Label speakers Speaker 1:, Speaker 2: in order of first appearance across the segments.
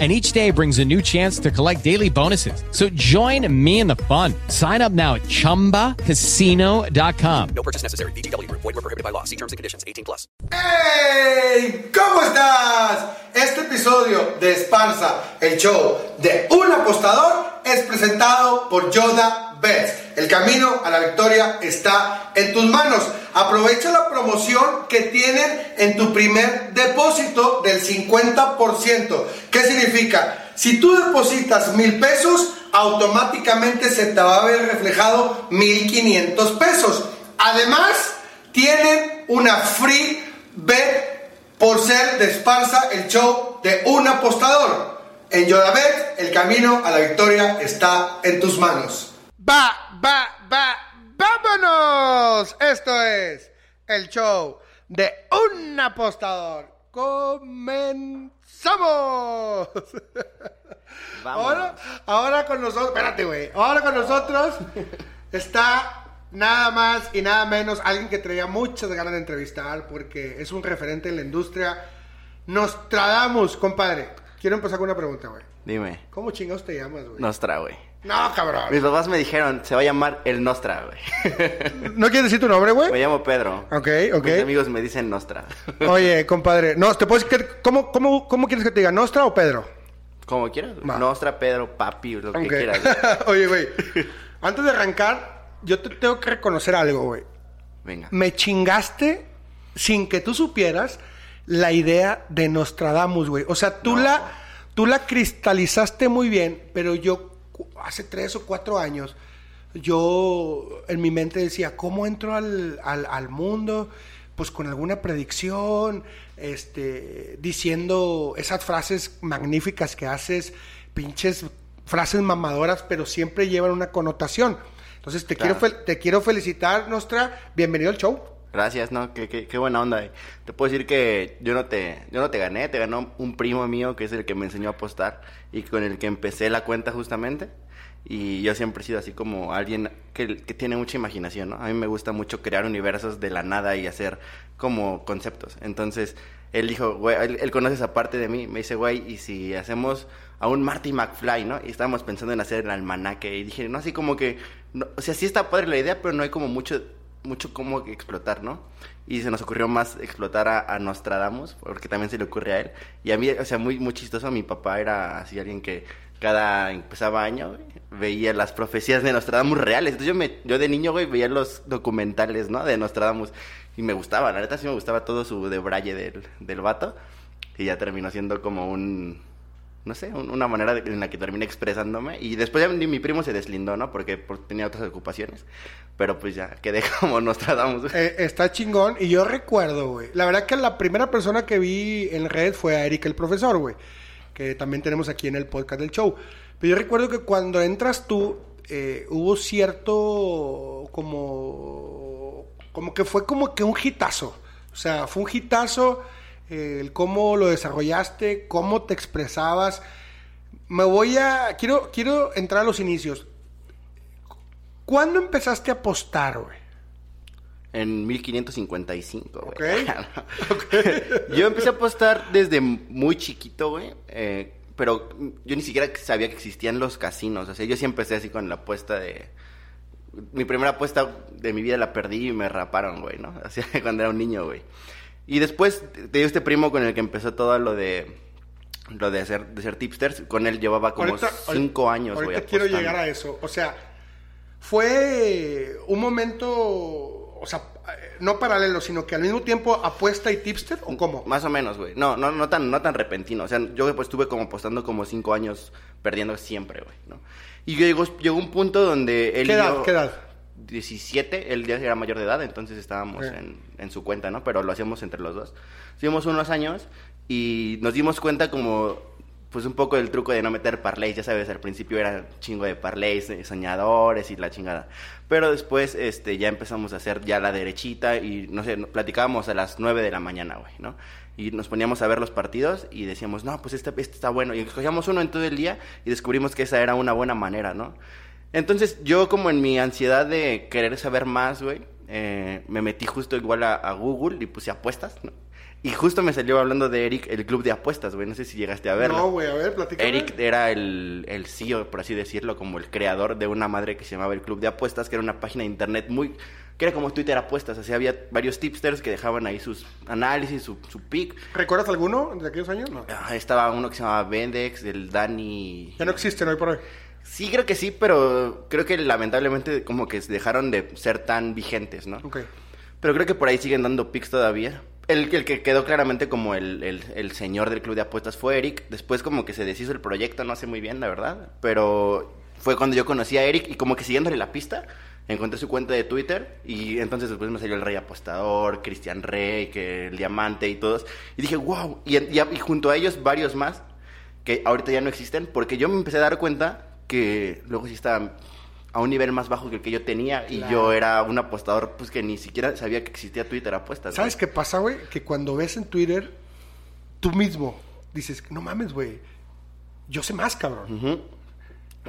Speaker 1: and each day brings a new chance to collect daily bonuses. So join me in the fun. Sign up now at ChumbaCasino.com.
Speaker 2: No purchase necessary. BGW. Void were prohibited by law. See terms and conditions. 18 plus.
Speaker 3: ¡Hey! ¿Cómo estás? Este episodio de Esparza, el show de un apostador, es presentado por Yoda Bets. El camino a la victoria está en tus manos. Aprovecha la promoción que tienen en tu primer depósito del 50%. ¿Qué significa? Si tú depositas mil pesos, automáticamente se te va a ver reflejado 1500 pesos. Además, tienen una free bet por ser de Esparza, el show de un apostador. En Yodabet, el camino a la victoria está en tus manos. Va, va, va, vámonos. Esto es el show de un apostador. Comenzamos. Ahora, ahora con nosotros, espérate, güey. Ahora con nosotros está nada más y nada menos alguien que traía muchas ganas de entrevistar porque es un referente en la industria. Nostradamus, compadre. Quiero empezar con una pregunta, güey.
Speaker 4: Dime.
Speaker 3: ¿Cómo chingados te llamas, güey?
Speaker 4: Nostra, güey.
Speaker 3: No, cabrón.
Speaker 4: Mis papás me dijeron, se va a llamar el Nostra, güey.
Speaker 3: ¿No quieres decir tu nombre, güey?
Speaker 4: me llamo Pedro.
Speaker 3: Ok, ok.
Speaker 4: Mis amigos me dicen Nostra.
Speaker 3: Oye, compadre, no, ¿te puedes ¿cómo, cómo, ¿cómo quieres que te diga? ¿Nostra o Pedro?
Speaker 4: Como quieras. güey. Nostra, Pedro, papi, lo que quieras. güey.
Speaker 3: Oye, güey, antes de arrancar, yo te tengo que reconocer algo, güey.
Speaker 4: Venga.
Speaker 3: Me chingaste sin que tú supieras la idea de Nostradamus, güey. O sea, tú la tú la cristalizaste muy bien, pero yo hace tres o cuatro años yo en mi mente decía, ¿cómo entro al, al, al mundo? Pues con alguna predicción, este, diciendo esas frases magníficas que haces, pinches frases mamadoras, pero siempre llevan una connotación. Entonces te,
Speaker 4: Claro.
Speaker 3: quiero, te quiero felicitar, Nostra. Bienvenido al show.
Speaker 4: Gracias, ¿no? Qué, qué, qué buena onda. Te puedo decir que yo no te, yo no te gané, te ganó un primo mío que es el que me enseñó a apostar y con el que empecé la cuenta justamente. Y yo siempre he sido así como alguien que, que tiene mucha imaginación, ¿no? A mí me gusta mucho crear universos de la nada y hacer como conceptos. Entonces, él dijo, güey, él, conoce esa parte de mí. Me dice, güey, ¿y si hacemos a un Marty McFly, ¿no? Y estábamos pensando en hacer el almanaque. Y dije, no, así como que, o sea, sí está padre la idea, pero no hay como mucho mucho cómo explotar, ¿no? Y se nos ocurrió más explotar a, a Nostradamus, porque también se le ocurre a él. Y a mí, o sea, muy, muy chistoso, mi papá era así alguien que cada empezaba año, veía las profecías de Nostradamus reales. Entonces yo, me, yo de niño, güey, veía los documentales, ¿no? De Nostradamus. Y me gustaba, la neta sí me gustaba todo su debraye del, del vato. Y ya terminó siendo como un, no sé, un- una manera de- en la que terminé expresándome. Y después ya mi primo se deslindó, ¿no? Porque por- tenía otras ocupaciones. Pero pues ya quedé como Nostradamus.
Speaker 3: Eh, está chingón. Y yo recuerdo, güey. La verdad que la primera persona que vi en red fue a Eric el profesor, güey. Que también tenemos aquí en el podcast del show. Pero yo recuerdo que cuando entras tú, eh, hubo cierto como. Como que fue como que un hitazo. O sea, fue un hitazo eh, el cómo lo desarrollaste, cómo te expresabas. Me voy a. Quiero, quiero entrar a los inicios. ¿Cuándo empezaste a apostar, güey?
Speaker 4: En 1555, güey.
Speaker 3: Ok.
Speaker 4: Yo empecé a apostar desde muy chiquito, güey. eh, pero yo ni siquiera sabía que existían los casinos. O sea, yo sí empecé así con la apuesta de... Mi primera apuesta de mi vida la perdí y me raparon, güey, ¿no? Así cuando era un niño, güey. Y después te dio este primo con el que empezó todo lo de... Lo de ser, de ser tipsters. Con él llevaba como
Speaker 3: Ahorita-
Speaker 4: cinco años, güey,
Speaker 3: Ahorita quiero llegar a eso. O sea, fue un momento, o sea, no paralelo, sino que al mismo tiempo apuesta y tipster, ¿o cómo?
Speaker 4: Más o menos, güey. No, no, no tan, no tan repentino. O sea, yo pues estuve como apostando como cinco años perdiendo siempre, güey, ¿no? Y llegó, llegó un punto donde él
Speaker 3: ¿Qué edad?
Speaker 4: yo-
Speaker 3: ¿Qué edad?
Speaker 4: 17, él ya era mayor de edad, entonces estábamos en, en su cuenta, ¿no? Pero lo hacíamos entre los dos. Estuvimos unos años y nos dimos cuenta como pues un poco el truco de no meter parlays, ya sabes, al principio era chingo de parlays, de soñadores y la chingada. Pero después este ya empezamos a hacer ya la derechita y no sé, platicábamos a las 9 de la mañana, güey, ¿no? Y nos poníamos a ver los partidos y decíamos, "No, pues este, este está bueno." Y escogíamos uno en todo el día y descubrimos que esa era una buena manera, ¿no? Entonces, yo como en mi ansiedad de querer saber más, güey, eh, me metí justo igual a, a Google y puse apuestas, ¿no? Y justo me salió hablando de Eric, el club de apuestas, güey. No sé si llegaste a verlo.
Speaker 3: No, güey, a ver, platícame.
Speaker 4: Eric era el, el CEO, por así decirlo, como el creador de una madre que se llamaba el Club de Apuestas, que era una página de internet muy... que era como Twitter Apuestas. Así había varios tipsters que dejaban ahí sus análisis, su, su pick.
Speaker 3: ¿Recuerdas alguno de aquellos años? No.
Speaker 4: Ah, estaba uno que se llamaba Vendex, el Dani...
Speaker 3: Ya no existen hoy por hoy.
Speaker 4: Sí, creo que sí, pero creo que lamentablemente como que dejaron de ser tan vigentes, ¿no?
Speaker 3: Ok.
Speaker 4: Pero creo que por ahí siguen dando picks todavía. El, el que quedó claramente como el, el, señor del club de apuestas fue Eric. Después como que se deshizo el proyecto, no sé muy bien, la verdad. Pero fue cuando yo conocí a Eric y como que siguiéndole la pista, encontré su cuenta de Twitter y entonces después me salió el Rey Apostador, Cristian Rey, que el Diamante y todos. Y dije, wow. Y, y, y junto a ellos varios más que ahorita ya no existen porque yo me empecé a dar cuenta que luego sí estaban a un nivel más bajo que el que yo tenía y
Speaker 3: Claro.
Speaker 4: yo era un apostador pues que ni siquiera sabía que existía Twitter apuestas.
Speaker 3: ¿Sabes
Speaker 4: güey.
Speaker 3: qué pasa, güey? Que cuando ves en Twitter, tú mismo dices, no mames, güey. Yo sé más, cabrón.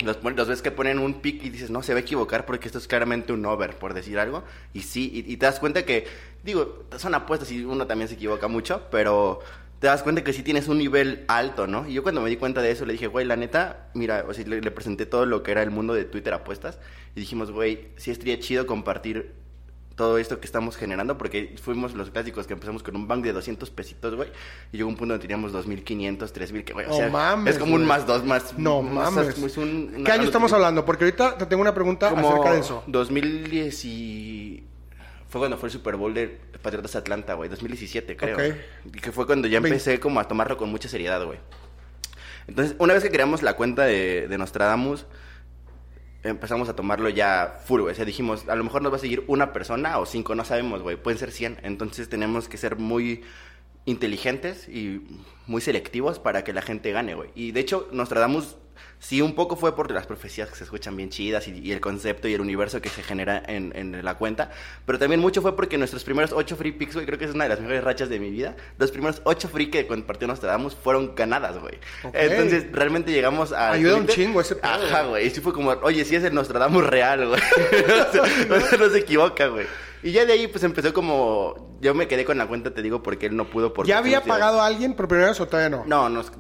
Speaker 4: Los, pon- los ves que ponen un pick y dices, no, se va a equivocar porque esto es claramente un over, por decir algo. Y sí, y, y te das cuenta que, digo, son apuestas y uno también se equivoca mucho, pero te das cuenta que sí tienes un nivel alto, ¿no? Y yo cuando me di cuenta de eso le dije, güey, la neta, mira, o sea, le, le presenté todo lo que era el mundo de Twitter apuestas y dijimos, güey, sí estaría chido compartir todo esto que estamos generando, porque fuimos los clásicos que empezamos con un bank de 200 pesitos, güey, y llegó un punto donde teníamos 2.500, 3.000, que, güey, o
Speaker 3: No
Speaker 4: sea,
Speaker 3: mames,
Speaker 4: es como un más dos, más...
Speaker 3: No
Speaker 4: más-
Speaker 3: mames.
Speaker 4: es un-
Speaker 3: ¿Qué año estamos hablando? Porque ahorita te tengo una pregunta
Speaker 4: Como
Speaker 3: acerca de eso.
Speaker 4: 2010 y... Fue cuando fue el Super Bowl de Patriotas Atlanta, güey, 2017, creo.
Speaker 3: Ok.
Speaker 4: Y que fue cuando ya empecé como a tomarlo con mucha seriedad, güey. Entonces, una vez que creamos la cuenta de, de Nostradamus, empezamos a tomarlo ya full, güey. O sea, dijimos, a lo mejor nos va a seguir una persona o cinco, no sabemos, güey. Pueden ser 100. Entonces tenemos que ser muy inteligentes y muy selectivos para que la gente gane, güey. Y de hecho, Nostradamus sí un poco fue por las profecías que se escuchan bien chidas y, y el concepto y el universo que se genera en, en la cuenta, pero también mucho fue porque nuestros primeros ocho free picks, güey, creo que es una de las mejores rachas de mi vida. Los primeros ocho free que compartió Nostradamus fueron ganadas, güey.
Speaker 3: Ok.
Speaker 4: Entonces, realmente llegamos a...
Speaker 3: Ayuda un chingo ese pedo,
Speaker 4: Ajá,
Speaker 3: güey.
Speaker 4: Y sí fue como, oye, sí es el Nostradamus real, güey. o sea, o sea, no se equivoca, güey. Y ya de ahí, pues empezó como. Yo me quedé con la cuenta, te digo, porque él no pudo por.
Speaker 3: ¿Ya había pagado a alguien por primera vez o todavía no?
Speaker 4: No, nos.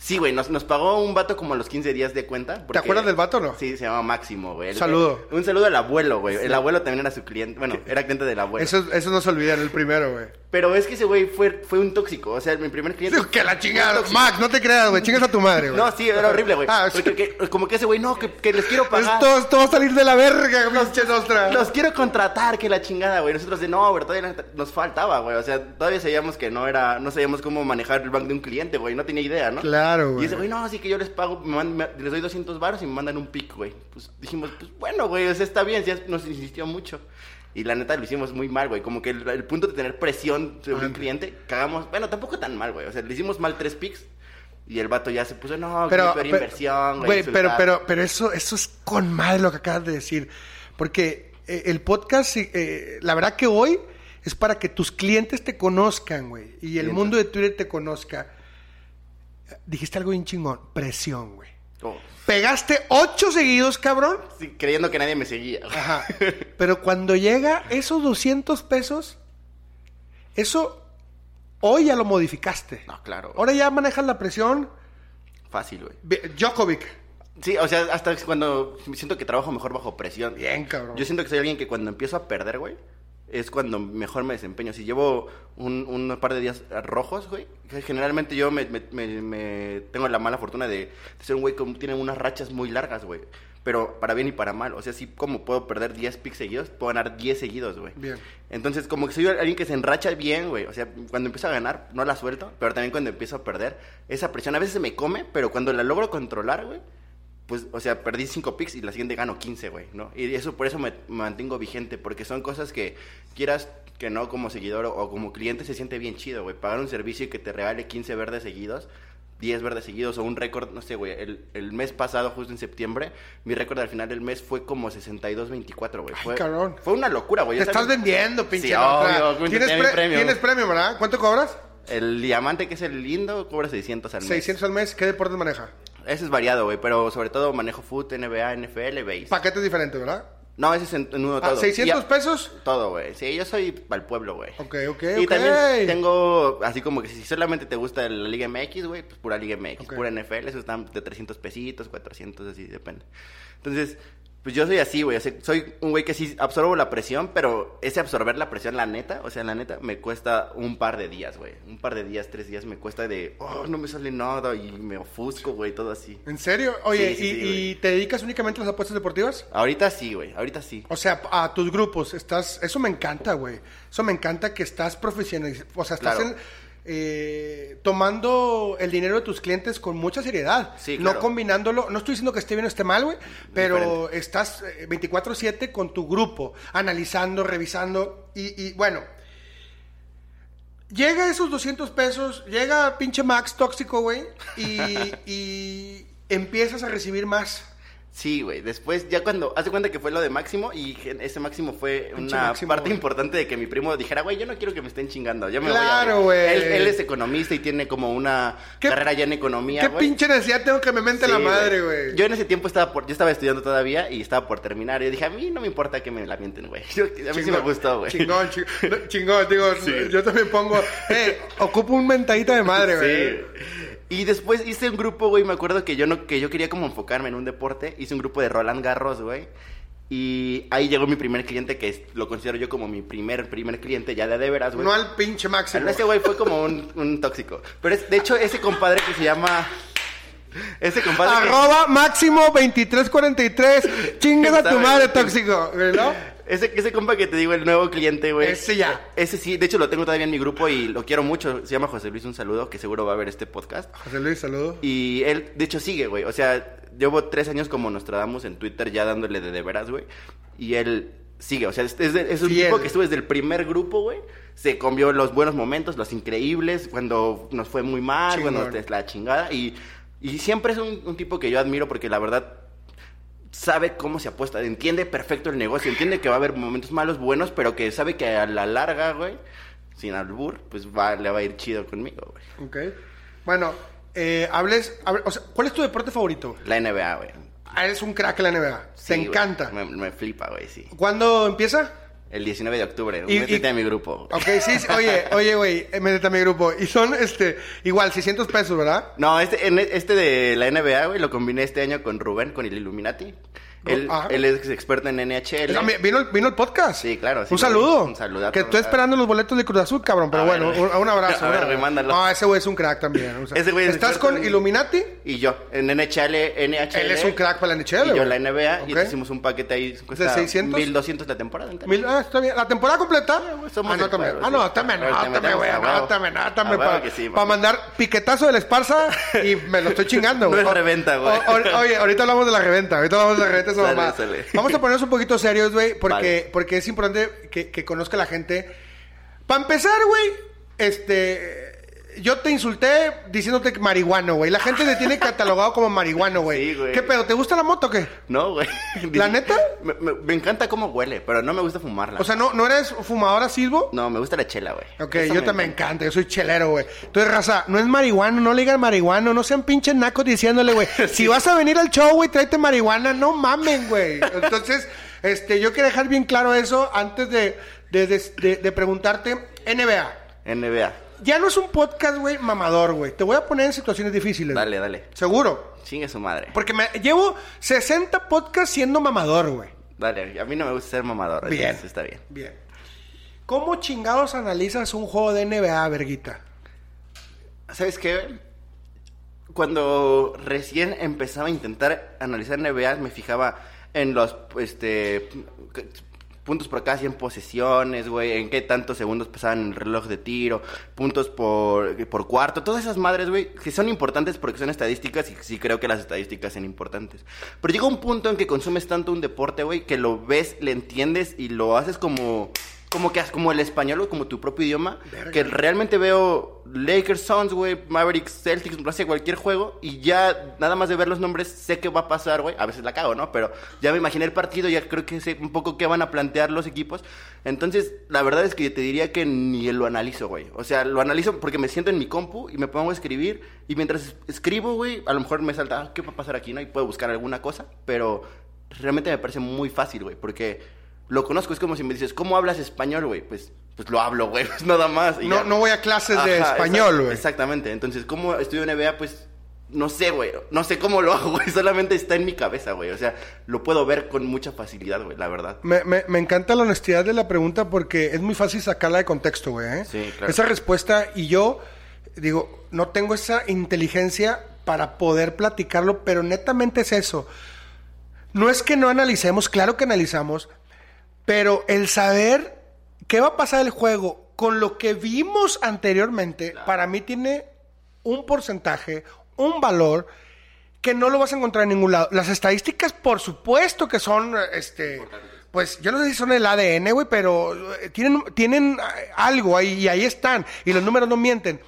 Speaker 4: Sí, güey, nos, nos pagó un vato como a los 15 días de cuenta. porque-
Speaker 3: acuerdas del vato o no?
Speaker 4: Sí, se llama Máximo, güey.
Speaker 3: Saludo.
Speaker 4: Un saludo al abuelo, güey. El abuelo también era su cliente. Bueno, era cliente del abuelo.
Speaker 3: Eso, eso no se olvida el primero, güey.
Speaker 4: Pero es que ese güey fue, fue un tóxico. O sea, mi primer cliente.
Speaker 3: Que la chingada. Max, no te creas, güey. Chingas a tu madre, güey.
Speaker 4: No, sí, era horrible, güey.
Speaker 3: Ah,
Speaker 4: Porque que- como que ese güey, no, que, que les quiero pagar.
Speaker 3: esto, esto va a salir de la verga, pinche Nostra.
Speaker 4: Los quiero contratar, que la chingada, güey. Nosotros de no, pero todavía no- nos faltaba, güey. O sea, todavía sabíamos que no era, no sabíamos cómo manejar el bank de un cliente, güey. No tenía idea, ¿no?
Speaker 3: Claro, güey.
Speaker 4: Y ese güey, no, así que yo les pago, me les doy 200 baros y me mandan un pick, güey. Pues dijimos, pues bueno, güey, o sea, está bien, ya nos insistió mucho. Y la neta lo hicimos muy mal, güey. Como que el, el punto de tener presión sobre un cliente, cagamos. Bueno, tampoco tan mal, güey. O sea, le hicimos mal tres picks. Y el vato ya se puso, no,
Speaker 3: pero,
Speaker 4: pero, inversión, güey.
Speaker 3: pero,
Speaker 4: insultar".
Speaker 3: pero, pero eso, eso es con madre lo que acabas de decir. Porque eh, el podcast, eh, la verdad que hoy es para que tus clientes te conozcan, güey. Y el mundo de Twitter te conozca. Dijiste algo bien chingón. Presión, güey.
Speaker 4: Oh,
Speaker 3: Pegaste ocho seguidos, cabrón.
Speaker 4: sí, creyendo que nadie me seguía.
Speaker 3: Ajá. Pero cuando llega esos 200 pesos, eso hoy ya lo modificaste.
Speaker 4: No, claro. güey.
Speaker 3: Ahora ya manejas la presión.
Speaker 4: Fácil, güey.
Speaker 3: Djokovic.
Speaker 4: Sí, o sea, hasta cuando siento que trabajo mejor bajo presión.
Speaker 3: Bien, cabrón.
Speaker 4: Yo siento que soy alguien que cuando empiezo a perder, güey, es cuando mejor me desempeño. Si llevo un, un par de días rojos, güey, generalmente yo me, me- me- me tengo la mala fortuna de, de ser un güey que tiene unas rachas muy largas, güey. Pero para bien y para mal. O sea, sí, como puedo perder 10 picks seguidos, puedo ganar 10 seguidos, güey.
Speaker 3: Bien.
Speaker 4: Entonces, como que soy alguien que se enracha bien, güey. O sea, cuando empiezo a ganar, no la suelto. Pero también cuando empiezo a perder, esa presión a veces se me come, pero cuando la logro controlar, güey, pues, o sea, perdí 5 picks y la siguiente gano 15, güey, ¿no? Y eso, por eso me, me mantengo vigente, porque son cosas que quieras que no como seguidor o, o como cliente se siente bien chido, güey. Pagar un servicio y que te regale 15 verdes seguidos, 10 verdes seguidos o un récord, no sé, güey. El, el mes pasado, justo en septiembre, mi récord al final del mes fue como 62-24, güey.
Speaker 3: Ay,
Speaker 4: Fue,
Speaker 3: cabrón.
Speaker 4: fue una locura, güey.
Speaker 3: Te estás vendiendo, pinche.
Speaker 4: Sí, obvio,
Speaker 3: ¿Tienes, pre-
Speaker 4: premio.
Speaker 3: tienes premio, ¿verdad? ¿Cuánto cobras?
Speaker 4: El diamante, que es el lindo, cobra 600 al mes.
Speaker 3: 600 al mes. ¿Qué deportes maneja?
Speaker 4: Ese es variado, güey, pero sobre todo manejo foot, NBA, NFL, base.
Speaker 3: Paquetes diferentes, ¿verdad?
Speaker 4: No, ese es en, en uno
Speaker 3: Ah,
Speaker 4: todo.
Speaker 3: 600
Speaker 4: Y a-
Speaker 3: pesos.
Speaker 4: Todo, güey. Sí, yo soy para el pueblo, güey.
Speaker 3: Ok, ok,
Speaker 4: Y también tengo, así como que si solamente te gusta la Liga MX, güey, pues pura Liga MX,
Speaker 3: Ok.
Speaker 4: pura NFL, eso están de 300 pesitos, 400, así, depende. Entonces, pues yo soy así, güey, soy un güey que sí absorbo la presión, pero ese absorber la presión, la neta, o sea, la neta, me cuesta un par de días, güey. Un par de días, tres días, me cuesta de, oh, no me sale nada y me ofusco, güey, todo así.
Speaker 3: ¿En serio? Oye,
Speaker 4: Sí, sí,
Speaker 3: ¿y,
Speaker 4: sí,
Speaker 3: y te dedicas únicamente a las apuestas deportivas?
Speaker 4: Ahorita sí, güey, ahorita sí.
Speaker 3: O sea, a tus grupos, estás, eso me encanta, güey. Eso me encanta que estás profesionalizando, o sea, estás
Speaker 4: Claro.
Speaker 3: en- eh, tomando el dinero de tus clientes con mucha seriedad.
Speaker 4: Sí,
Speaker 3: No combinándolo, no estoy diciendo que esté bien o esté mal, güey, pero
Speaker 4: Diferente.
Speaker 3: estás eh, 24/7 con tu grupo, analizando, revisando y, y, bueno. Llega esos 200 pesos, llega pinche Max tóxico, güey, y, y empiezas a recibir más.
Speaker 4: Sí, güey. Después, ya cuando. Hace cuenta que fue lo de Máximo y ese Máximo fue
Speaker 3: Pinche
Speaker 4: una
Speaker 3: Máximo,
Speaker 4: parte
Speaker 3: güey.
Speaker 4: importante de que mi primo dijera, güey, yo no quiero que me estén chingando. Yo me
Speaker 3: Claro,
Speaker 4: voy a.
Speaker 3: güey.
Speaker 4: Él, él es economista y tiene como una
Speaker 3: ¿Qué-
Speaker 4: carrera ya en economía,
Speaker 3: ¿Qué
Speaker 4: güey.
Speaker 3: pinche necesidad tengo que me mente
Speaker 4: Sí,
Speaker 3: la madre, güey?
Speaker 4: Yo en ese tiempo estaba por, yo estaba estudiando todavía y estaba por terminar. Y yo dije, a mí no me importa que me la mienten, güey. Yo- A mí sí me gustó, güey.
Speaker 3: Chingón, chingón, no, chingón, digo,
Speaker 4: Sí.
Speaker 3: yo también pongo, eh, ocupo un mentadita de madre, güey.
Speaker 4: Sí. Y después hice un grupo, güey, me acuerdo que yo no que yo quería como enfocarme en un deporte, hice un grupo de Roland Garros, güey. Y ahí llegó mi primer cliente que es- lo considero yo como mi primer primer cliente ya de de veras, güey.
Speaker 3: No al pinche máximo.
Speaker 4: Ese güey fue como un, un tóxico. Pero es, de hecho ese compadre que se llama ese compadre que-
Speaker 3: Arroba máximo 2343. Chingas a tu madre, tóxico. ¿No?
Speaker 4: Ese, ese compa que te digo, el nuevo cliente, güey.
Speaker 3: Ese ya.
Speaker 4: Ese sí, de hecho lo tengo todavía en mi grupo y lo quiero mucho. Se llama José Luis, un saludo, que seguro va a ver este podcast.
Speaker 3: José Luis, saludo.
Speaker 4: Y él, de hecho, sigue, güey. O sea, llevo tres años como Nostradamus en Twitter ya dándole de de veras, güey. Y él sigue, o sea, es, es es un
Speaker 3: Fiel.
Speaker 4: tipo que estuvo desde el primer grupo, güey. Se comió los buenos momentos, los increíbles, cuando nos fue muy mal,
Speaker 3: Chingón.
Speaker 4: cuando te la chingada. Y, y siempre es un, un tipo que yo admiro porque la verdad sabe cómo se apuesta, entiende perfecto el negocio, entiende que va a haber momentos malos, buenos, pero que sabe que a la larga, güey, sin albur, pues va, le va a ir chido conmigo, güey.
Speaker 3: Ok. Bueno, eh, hables, hable- o sea, ¿cuál es tu deporte favorito?
Speaker 4: La NBA, güey.
Speaker 3: Ah, eres un crack en la NBA.
Speaker 4: Sí,
Speaker 3: Te
Speaker 4: güey.
Speaker 3: encanta.
Speaker 4: Me, me flipa, güey, sí.
Speaker 3: ¿Cuándo empieza?
Speaker 4: El 19 de octubre,
Speaker 3: Y-
Speaker 4: métete
Speaker 3: y-
Speaker 4: a mi grupo.
Speaker 3: Ok, sí, sí. Oye, oye, güey, métete a mi grupo. Y son, este, igual, 600 pesos, ¿verdad?
Speaker 4: No, este, en- este de la NBA, güey, lo combiné este año con Rubén, con el Illuminati. Él,
Speaker 3: Ah.
Speaker 4: él es experto en NHL.
Speaker 3: Ah, Vino, el- vino el podcast.
Speaker 4: Sí, claro, sí,
Speaker 3: un saludo.
Speaker 4: Un saludazo.
Speaker 3: Que estoy esperando los boletos de Cruz Azul, cabrón. Pero
Speaker 4: A
Speaker 3: bueno,
Speaker 4: ver,
Speaker 3: un, un abrazo.
Speaker 4: a ver, remándalo.
Speaker 3: No, ese güey es un crack también. o sea,
Speaker 4: Ese güey es
Speaker 3: ¿Estás con
Speaker 4: en-
Speaker 3: Illuminati?
Speaker 4: Y yo, en NHL, NHL.
Speaker 3: Él es un crack para la NHL,
Speaker 4: Y yo la NBA. Y
Speaker 3: Ok.
Speaker 4: hicimos un paquete ahí. Cuesta
Speaker 3: 600?
Speaker 4: 1200 la temporada.
Speaker 3: Mil- ah, está bien. ¿La temporada completa? ah, no,
Speaker 4: del
Speaker 3: también. Ah, no, también,
Speaker 4: A ver, te
Speaker 3: anótame,
Speaker 4: metemos
Speaker 3: güey,
Speaker 4: a huevo.
Speaker 3: anótame, anótame
Speaker 4: A huevo
Speaker 3: para mandar piquetazo de la esparza y me lo estoy chingando,
Speaker 4: No es reventa, güey.
Speaker 3: Oye, ahorita hablamos de la reventa, ahorita hablamos de la reventa, esa
Speaker 4: Sale,
Speaker 3: mamá.
Speaker 4: sale.
Speaker 3: Vamos a ponernos un poquito serios, güey, porque,
Speaker 4: Vale.
Speaker 3: porque es importante que, que conozca la gente. Para empezar, güey, este... Yo te insulté diciéndote que marihuano, güey. La gente te tiene catalogado como marihuano, güey.
Speaker 4: Sí, güey.
Speaker 3: ¿Qué pedo? ¿Te gusta la moto o qué?
Speaker 4: No, güey.
Speaker 3: ¿La neta?
Speaker 4: Me, me- me encanta cómo huele, pero no me gusta fumarla.
Speaker 3: O sea, ¿no, ¿no eres fumador asíduo?
Speaker 4: no, me gusta la chela, güey.
Speaker 3: Ok, yo
Speaker 4: me
Speaker 3: también me encanta, yo soy chelero, güey. Entonces, raza, no es marihuano, no le digan marihuano, no sean pinches nacos diciéndole, güey. Si vas a venir al show, güey, tráete marihuana, no mamen, güey. Entonces, este, yo quiero dejar bien claro eso antes de, de, de- de- de preguntarte, NBA.
Speaker 4: NBA.
Speaker 3: Ya no es un podcast, güey, mamador, güey. Te voy a poner en situaciones difíciles. güey.
Speaker 4: Dale, dale.
Speaker 3: Seguro.
Speaker 4: Chingue su madre.
Speaker 3: Porque me llevo 60 podcasts siendo mamador, güey.
Speaker 4: Dale, a mí no me gusta ser mamador.
Speaker 3: Bien.
Speaker 4: entonces está bien.
Speaker 3: Bien. ¿Cómo chingados analizas un juego de NBA, verguita?
Speaker 4: ¿Sabes qué? Cuando recién empezaba a intentar analizar NBA, me fijaba en los este puntos por cada 100 posesiones, güey, en qué tantos segundos pasaban el reloj de tiro, puntos por, por cuarto, todas esas madres, güey, que son importantes porque son estadísticas y sí creo que las estadísticas son importantes. Pero llega un punto en que consumes tanto un deporte, güey, que lo ves, le entiendes y lo haces como como que como el español, güey, como tu propio idioma, que realmente veo Lakers, Suns, güey, Mavericks, Celtics, no sé, cualquier juego, y ya nada más de ver los nombres sé qué va a pasar, güey. A veces la cago, ¿no? Pero ya me imaginé el partido, ya creo que sé un poco qué van a plantear los equipos. Entonces, la verdad es que te diría que ni lo analizo, güey. O sea, lo analizo porque me siento en mi compu y me pongo a escribir, y mientras es- escribo, güey, a lo mejor me salta, ah, ¿qué va a pasar aquí, no? Y puedo buscar alguna cosa, pero realmente me parece muy fácil, güey, porque lo conozco, es como si me dices, ¿cómo hablas español, güey? Pues, pues lo hablo, güey, pues nada más. y
Speaker 3: No,
Speaker 4: ya.
Speaker 3: no voy a clases de español,
Speaker 4: exact-
Speaker 3: güey.
Speaker 4: Exactamente, entonces, ¿cómo estudio NBA? Pues, no sé, güey, no sé cómo lo hago, güey, solamente está en mi cabeza, güey, o sea, lo puedo ver con mucha facilidad, güey, la verdad.
Speaker 3: Me, me- me encanta la honestidad de la pregunta porque es muy fácil sacarla de contexto, güey. ¿eh?
Speaker 4: Sí, claro.
Speaker 3: Esa respuesta y yo, digo, no tengo esa inteligencia para poder platicarlo, pero netamente es eso. No es que no analicemos, claro que analizamos, pero el saber qué va a pasar el juego con lo que vimos anteriormente, para mí tiene un porcentaje, un valor que no lo vas a encontrar en ningún lado. Las estadísticas, por supuesto que son, este, pues yo no sé si son el ADN, güey, pero eh, tienen, tienen algo ahí y ahí están y los números no mienten.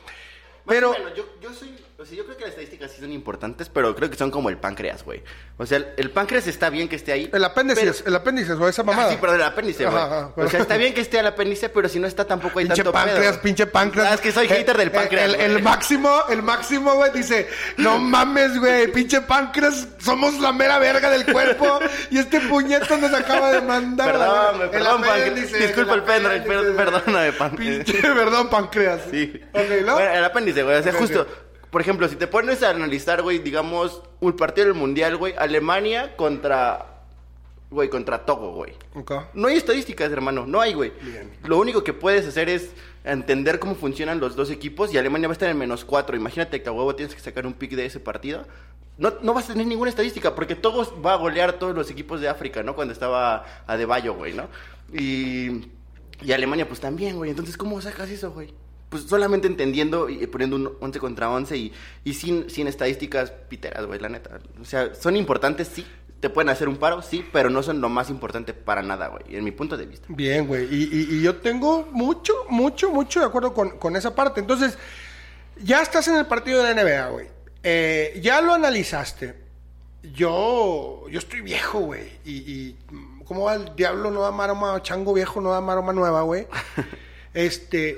Speaker 3: Pero
Speaker 4: Bueno, yo, yo soy, o sea, yo creo que las estadísticas sí son importantes, pero creo que son como el páncreas, güey. O sea, el, el páncreas está bien que esté ahí.
Speaker 3: el apéndice,
Speaker 4: pero-
Speaker 3: el apéndice o esa mamada.
Speaker 4: Ah, sí, perdón, el apéndice, güey. O sea, está bien que esté el apéndice, pero si no está tampoco hay
Speaker 3: Pinche
Speaker 4: tanto
Speaker 3: páncreas,
Speaker 4: pedo.
Speaker 3: pinche páncreas.
Speaker 4: Ah, es que soy
Speaker 3: Eh,
Speaker 4: hater del
Speaker 3: eh,
Speaker 4: páncreas.
Speaker 3: El, el
Speaker 4: güey.
Speaker 3: máximo, el máximo, güey, dice, no mames, güey, pinche páncreas, somos la mera verga del cuerpo y este puñeto nos acaba de mandar.
Speaker 4: Perdón, güey, perdón, páncreas. Disculpa el pendrive,
Speaker 3: güey.
Speaker 4: perdóname, páncreas.
Speaker 3: Pinche, perdón, páncreas.
Speaker 4: Sí.
Speaker 3: Ok, ¿no?
Speaker 4: Bueno, el apéndice, güey. O sea, justo. Por ejemplo, si te pones a analizar, güey, digamos, un partido del mundial, güey, Alemania contra. Güey, contra Togo, güey.
Speaker 3: Ok.
Speaker 4: No hay estadísticas, hermano. No hay, güey. Lo único que puedes hacer es entender cómo funcionan los dos equipos y Alemania va a estar en menos cuatro. Imagínate que a huevo tienes que sacar un pick de ese partido. No, no vas a tener ninguna estadística porque Togo va a golear a todos los equipos de África, ¿no? Cuando estaba a Bayo, güey, ¿no? Y, y Alemania, pues también, güey. Entonces, ¿cómo sacas eso, güey? Pues solamente entendiendo y poniendo un 11 contra 11 y, y sin, sin estadísticas piteras, güey, la neta. O sea, son importantes, sí. Te pueden hacer un paro, sí, pero no son lo más importante para nada, güey, en mi punto de vista.
Speaker 3: Bien, güey. Y, y- y yo tengo mucho, mucho, mucho de acuerdo con, con esa parte. Entonces, ya estás en el partido de la NBA, güey. Eh, ya lo analizaste. Yo, yo estoy viejo, güey. Y, y, ¿cómo va el diablo? No da maroma, chango viejo, no da maroma nueva, güey. Este,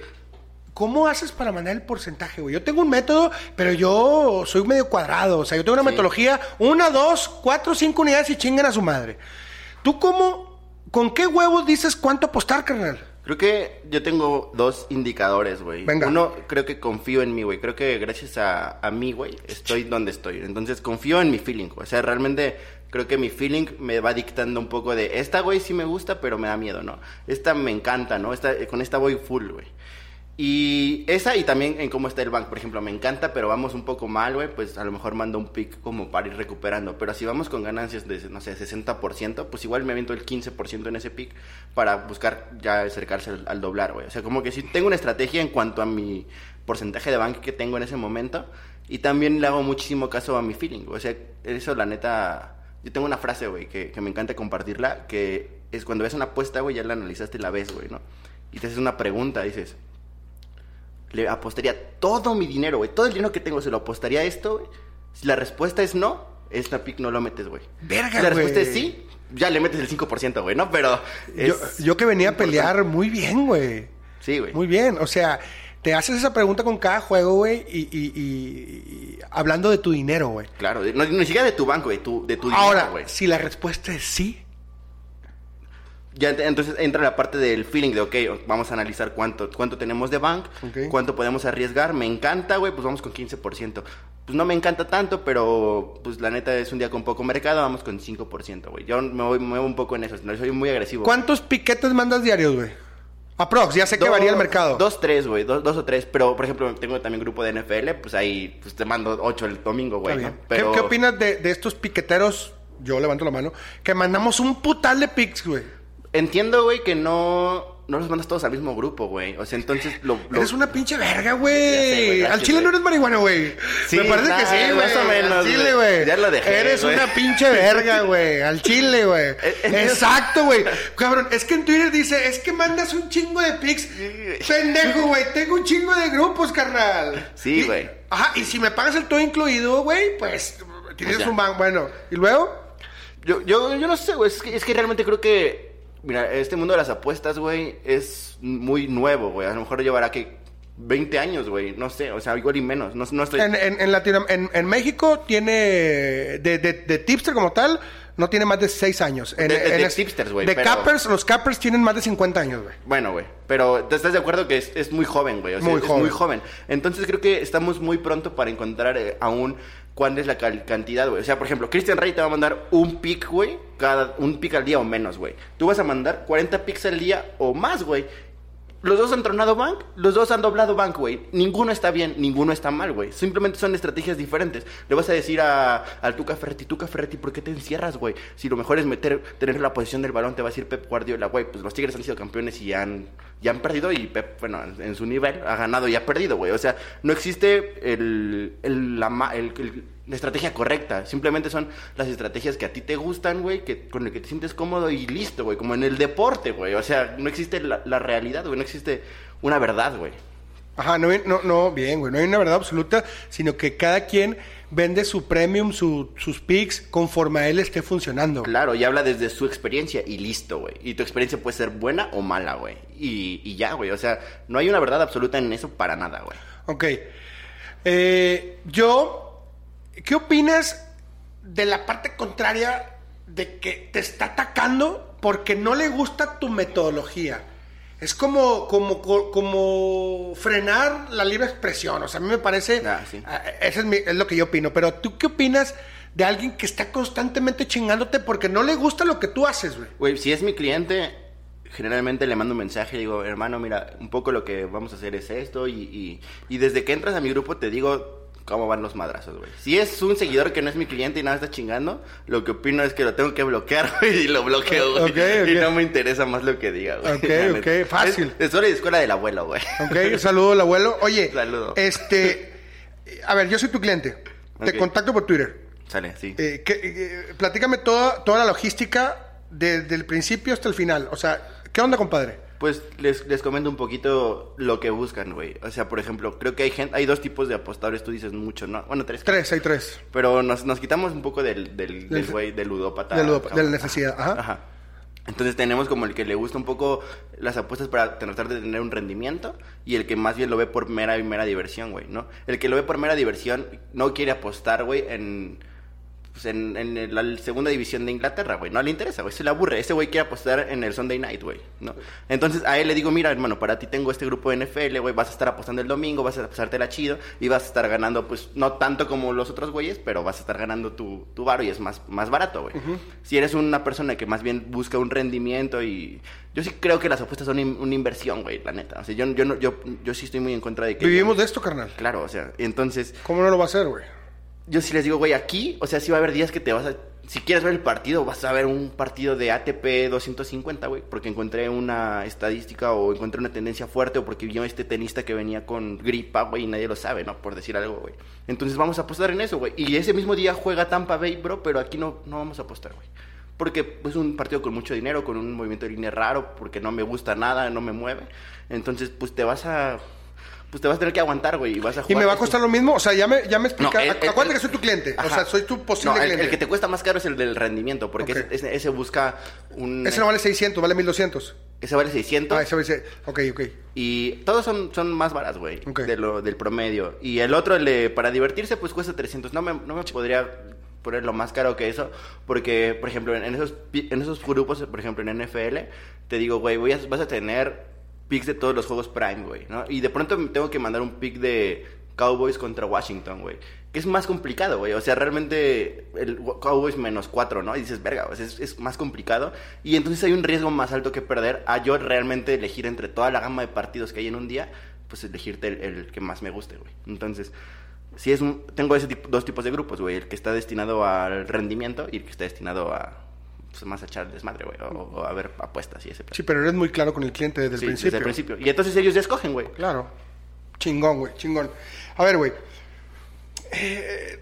Speaker 3: ¿cómo haces para mandar el porcentaje, güey? Yo tengo un método, pero yo soy medio cuadrado. O sea, yo tengo una metodología, una, dos, cuatro, cinco unidades y chingan a su madre. ¿Tú cómo, con qué huevos dices cuánto apostar, carnal?
Speaker 4: Creo que yo tengo dos indicadores, güey.
Speaker 3: Venga.
Speaker 4: Uno, creo que confío en mí, güey. Creo que gracias a, a mí, güey, estoy donde estoy. Entonces, confío en mi feeling. O sea, realmente creo que mi feeling me va dictando un poco de... Esta, güey, sí me gusta, pero me da miedo, ¿no? Esta me encanta, ¿no? Esta, con esta voy full, güey. Y esa y también en cómo está el bank, por ejemplo, me encanta, pero vamos un poco mal, güey, pues a lo mejor mando un pick como para ir recuperando, pero si vamos con ganancias de, no sé, 60%, pues igual me aviento el 15% en ese pick para buscar ya acercarse al, al doblar, güey. O sea, como que sí tengo una estrategia en cuanto a mi porcentaje de bank que tengo en ese momento y también le hago muchísimo caso a mi feeling, güey. o sea, eso la neta... Yo tengo una frase, güey, que, que me encanta compartirla, que es cuando ves una apuesta, güey, ya la analizaste y la ves, güey, ¿no? Y te haces una pregunta, dices, le apostaría todo mi dinero, güey. Todo el dinero que tengo se lo apostaría a esto, güey. Si la respuesta es no, esta pick no lo metes, güey.
Speaker 3: Verga,
Speaker 4: Si la respuesta
Speaker 3: güey.
Speaker 4: es sí, ya le metes el 5%, güey, ¿no? Pero
Speaker 3: Yo, yo que venía a pelear muy bien, güey.
Speaker 4: Sí, güey.
Speaker 3: Muy bien. O sea, te haces esa pregunta con cada juego, güey, y, y- y- y hablando de tu dinero, güey.
Speaker 4: Claro, no, ni siquiera de tu banco, de tu, de tu dinero,
Speaker 3: Ahora,
Speaker 4: güey.
Speaker 3: si la respuesta es sí,
Speaker 4: Ya ent- entonces entra la parte del feeling de, ok, vamos a analizar cuánto, cuánto tenemos de bank, cuánto podemos arriesgar. Me encanta, güey, pues vamos con 15%. Pues no me encanta tanto, pero pues la neta es un día con poco mercado, vamos con 5%, güey. Yo me, voy- me muevo un poco en eso, soy muy agresivo.
Speaker 3: ¿cuántos piquetes mandas diarios, güey? Aprox, ya sé que
Speaker 4: Dos-
Speaker 3: varía el mercado.
Speaker 4: Dos, tres, güey. Dos, dos o tres. Pero, por ejemplo, tengo también grupo de NFL. Pues ahí pues, te mando ocho el domingo, güey.
Speaker 3: ¿Qué- ¿Qué, opinas de, de estos piqueteros? Yo levanto la mano. Que mandamos un putal de pics, güey.
Speaker 4: Entiendo, güey, que no, no los mandas todos al mismo grupo, güey. O sea, entonces lo... lo-
Speaker 3: Eres una pinche verga, güey. Al chile no eres marihuana, güey.
Speaker 4: Sí,
Speaker 3: Me parece que sí, güey.
Speaker 4: más o menos,
Speaker 3: Al chile,
Speaker 4: güey. Ya lo dejé,
Speaker 3: Eres una pinche verga, güey. Al chile, güey. Exacto, güey. Cabrón, es que en Twitter dice, es que mandas un chingo de pics. Pendejo, güey. Tengo un chingo de grupos, carnal.
Speaker 4: Sí, güey.
Speaker 3: Ajá, y si me pagas el todo incluido, güey, pues tienes un ban. Bueno, ¿y luego?
Speaker 4: Yo, yo, yo no sé, güey. Es que, es que realmente creo que. Mira, este mundo de las apuestas, güey, es muy nuevo, güey. A lo mejor llevará que 20 años, güey. No sé, o sea, igual y menos. No, no estoy.
Speaker 3: En, en, en, Latino- en, en México tiene, de, de, de tipster como tal, no tiene más de 6 años. En,
Speaker 4: De- de-
Speaker 3: en
Speaker 4: de
Speaker 3: es-
Speaker 4: tipsters, güey,
Speaker 3: De
Speaker 4: pero-
Speaker 3: cappers, los cappers tienen más de 50 años, güey.
Speaker 4: Bueno, güey. Pero ¿te estás de acuerdo que es, es muy joven, güey? O sea,
Speaker 3: Muy
Speaker 4: es
Speaker 3: joven.
Speaker 4: muy joven. Entonces creo que estamos muy pronto para encontrar eh, aún cuál es la cantidad, güey. O sea, por ejemplo, Christian Rey te va a mandar un pick, güey. Cada, un pick al día o menos, güey. Tú vas a mandar 40 picks al día o más, güey. Los dos han tronado bank, los dos han doblado bank, güey. Ninguno está bien, ninguno está mal, güey. Simplemente son estrategias diferentes. Le vas a decir a, al Tuca Ferretti, Tuca Ferretti, ¿por qué te encierras, güey? Si lo mejor es meter, tener la posición del balón, te va a decir Pep Guardiola, güey. Pues los Tigres han sido campeones y han, ya han perdido y Pep, bueno, en, en su nivel ha ganado y ha perdido, güey. O sea, no existe el, el, la, el- el- la estrategia correcta. Simplemente son las estrategias que a ti te gustan, güey, que, con el que te sientes cómodo y listo, güey. Como en el deporte, güey. O sea, no existe la, la realidad, güey. No existe una verdad, güey.
Speaker 3: Ajá, no, no, no, bien, güey. No hay una verdad absoluta, sino que cada quien vende su premium, su- sus picks, conforme a él esté funcionando.
Speaker 4: Claro, y habla desde su experiencia y listo, güey. Y tu experiencia puede ser buena o mala, güey. Y, y ya, güey. O sea, no hay una verdad absoluta en eso para nada, güey.
Speaker 3: Ok. Eh, yo, ¿qué opinas de la parte contraria de que te está atacando porque no le gusta tu metodología? Es como, como, co- como frenar la libre expresión. O sea, a mí me parece.
Speaker 4: Ah, sí.
Speaker 3: ah, Eso es, mi- es lo que yo opino. Pero tú, ¿qué opinas de alguien que está constantemente chingándote porque no le gusta lo que tú haces, güey?
Speaker 4: Güey, si es mi cliente, generalmente le mando un mensaje y digo, hermano, mira, un poco lo que vamos a hacer es esto. Y, y, y desde que entras a mi grupo te digo cómo van los madrazos, güey. Si es un seguidor que no es mi cliente y nada está chingando, lo que opino es que lo tengo que bloquear, güey, y lo bloqueo, güey. Y no me interesa más lo que diga, güey.
Speaker 3: Ok,
Speaker 4: La
Speaker 3: ok,
Speaker 4: neta.
Speaker 3: fácil.
Speaker 4: Es, es hora de escuela del abuelo, güey.
Speaker 3: Ok, saludo al abuelo. Oye,
Speaker 4: Saludo.
Speaker 3: este, a ver, yo soy tu cliente. Te contacto por Twitter.
Speaker 4: Sale, sí.
Speaker 3: Eh, que- eh, platícame toda, toda la logística desde el principio hasta el final. O sea, ¿qué onda, compadre?
Speaker 4: Pues les, les comento un poquito lo que buscan, güey. O sea, por ejemplo, creo que hay gente, hay dos tipos de apostadores, tú dices mucho, ¿no? Bueno, tres.
Speaker 3: Tres, hay tres.
Speaker 4: Pero nos, nos quitamos un poco del, del, del güey, del ludópata.
Speaker 3: del ludópata, de la necesidad, ajá.
Speaker 4: Ajá. Entonces tenemos como el que le gusta un poco las apuestas para tratar de tener un rendimiento y el que más bien lo ve por mera y mera diversión, güey, ¿no? El que lo ve por mera diversión no quiere apostar, güey, en, pues, en, en la segunda división de Inglaterra, güey. No le interesa, güey. Se le aburre. Ese güey quiere apostar en el Sunday Night, güey, ¿no? Entonces a él le digo, mira, hermano, para ti tengo este grupo de NFL, güey. Vas a estar apostando el domingo, vas a pasártela chido y vas a estar ganando, pues, no tanto como los otros güeyes, pero vas a estar ganando tu, tu varo y es más, más barato, güey. Si eres una persona que más bien busca un rendimiento y... Yo sí creo que las apuestas son in- una inversión, güey, la neta. O sea, yo, yo, no- yo, yo sí estoy muy en contra de que...
Speaker 3: Vivimos de esto, carnal.
Speaker 4: Claro, o sea, entonces
Speaker 3: ¿Cómo no lo va a hacer, güey?
Speaker 4: Yo sí les digo, güey, aquí, o sea, sí va a haber días que te vas a... Si quieres ver el partido, vas a ver un partido de ATP 250, güey, porque encontré una estadística o encontré una tendencia fuerte o porque vio este tenista que venía con gripa, güey, y nadie lo sabe, ¿no? Por decir algo, güey. Entonces vamos a apostar en eso, güey. Y ese mismo día juega Tampa Bay, bro, pero aquí no, no vamos a apostar, güey. Porque es un partido con mucho dinero, con un movimiento de línea raro, porque no me gusta nada, no me mueve. Entonces, pues te vas a... Pues te vas a tener que aguantar, güey, y vas a
Speaker 3: ¿Y
Speaker 4: jugar...
Speaker 3: me va a costar lo mismo? O sea, ya me, ya me explica.
Speaker 4: No, el-
Speaker 3: Acuérdate
Speaker 4: el-
Speaker 3: que soy tu cliente. O sea, soy tu posible
Speaker 4: No, el,
Speaker 3: cliente.
Speaker 4: el que te cuesta más caro es el del rendimiento, porque
Speaker 3: Ok.
Speaker 4: ese, ese- busca un...
Speaker 3: Ese no vale 600, vale 1200.
Speaker 4: Ese vale 600.
Speaker 3: Ah, ese vale... Ok, ok.
Speaker 4: Y todos son, son más baratos, güey,
Speaker 3: Ok.
Speaker 4: de lo, del promedio. Y el otro, el de, para divertirse, pues cuesta 300. No me, no me podría poner lo más caro que eso, porque, por ejemplo, en, esos, en esos grupos, por ejemplo, en NFL, te digo, güey, vas a tener picks de todos los juegos Prime, güey, ¿no? Y de pronto tengo que mandar un pick de Cowboys contra Washington, güey. Que es más complicado, güey. O sea, realmente el Cowboys menos cuatro, ¿no? Y dices, verga, sea, es, es más complicado. Y entonces hay un riesgo más alto que perder a yo realmente elegir entre toda la gama de partidos que hay en un día, pues elegirte el, el que más me guste, güey. Entonces, si es un, tengo ese tipo, dos tipos de grupos, güey. El que está destinado al rendimiento y el que está destinado a pues, más a echar desmadre, güey, o, o a ver apuestas y ese.
Speaker 3: Sí, pero eres muy claro con el cliente desde el principio.
Speaker 4: desde el principio. Y entonces ellos ya escogen, güey.
Speaker 3: Claro. Chingón, güey, chingón. A ver, güey. Eh,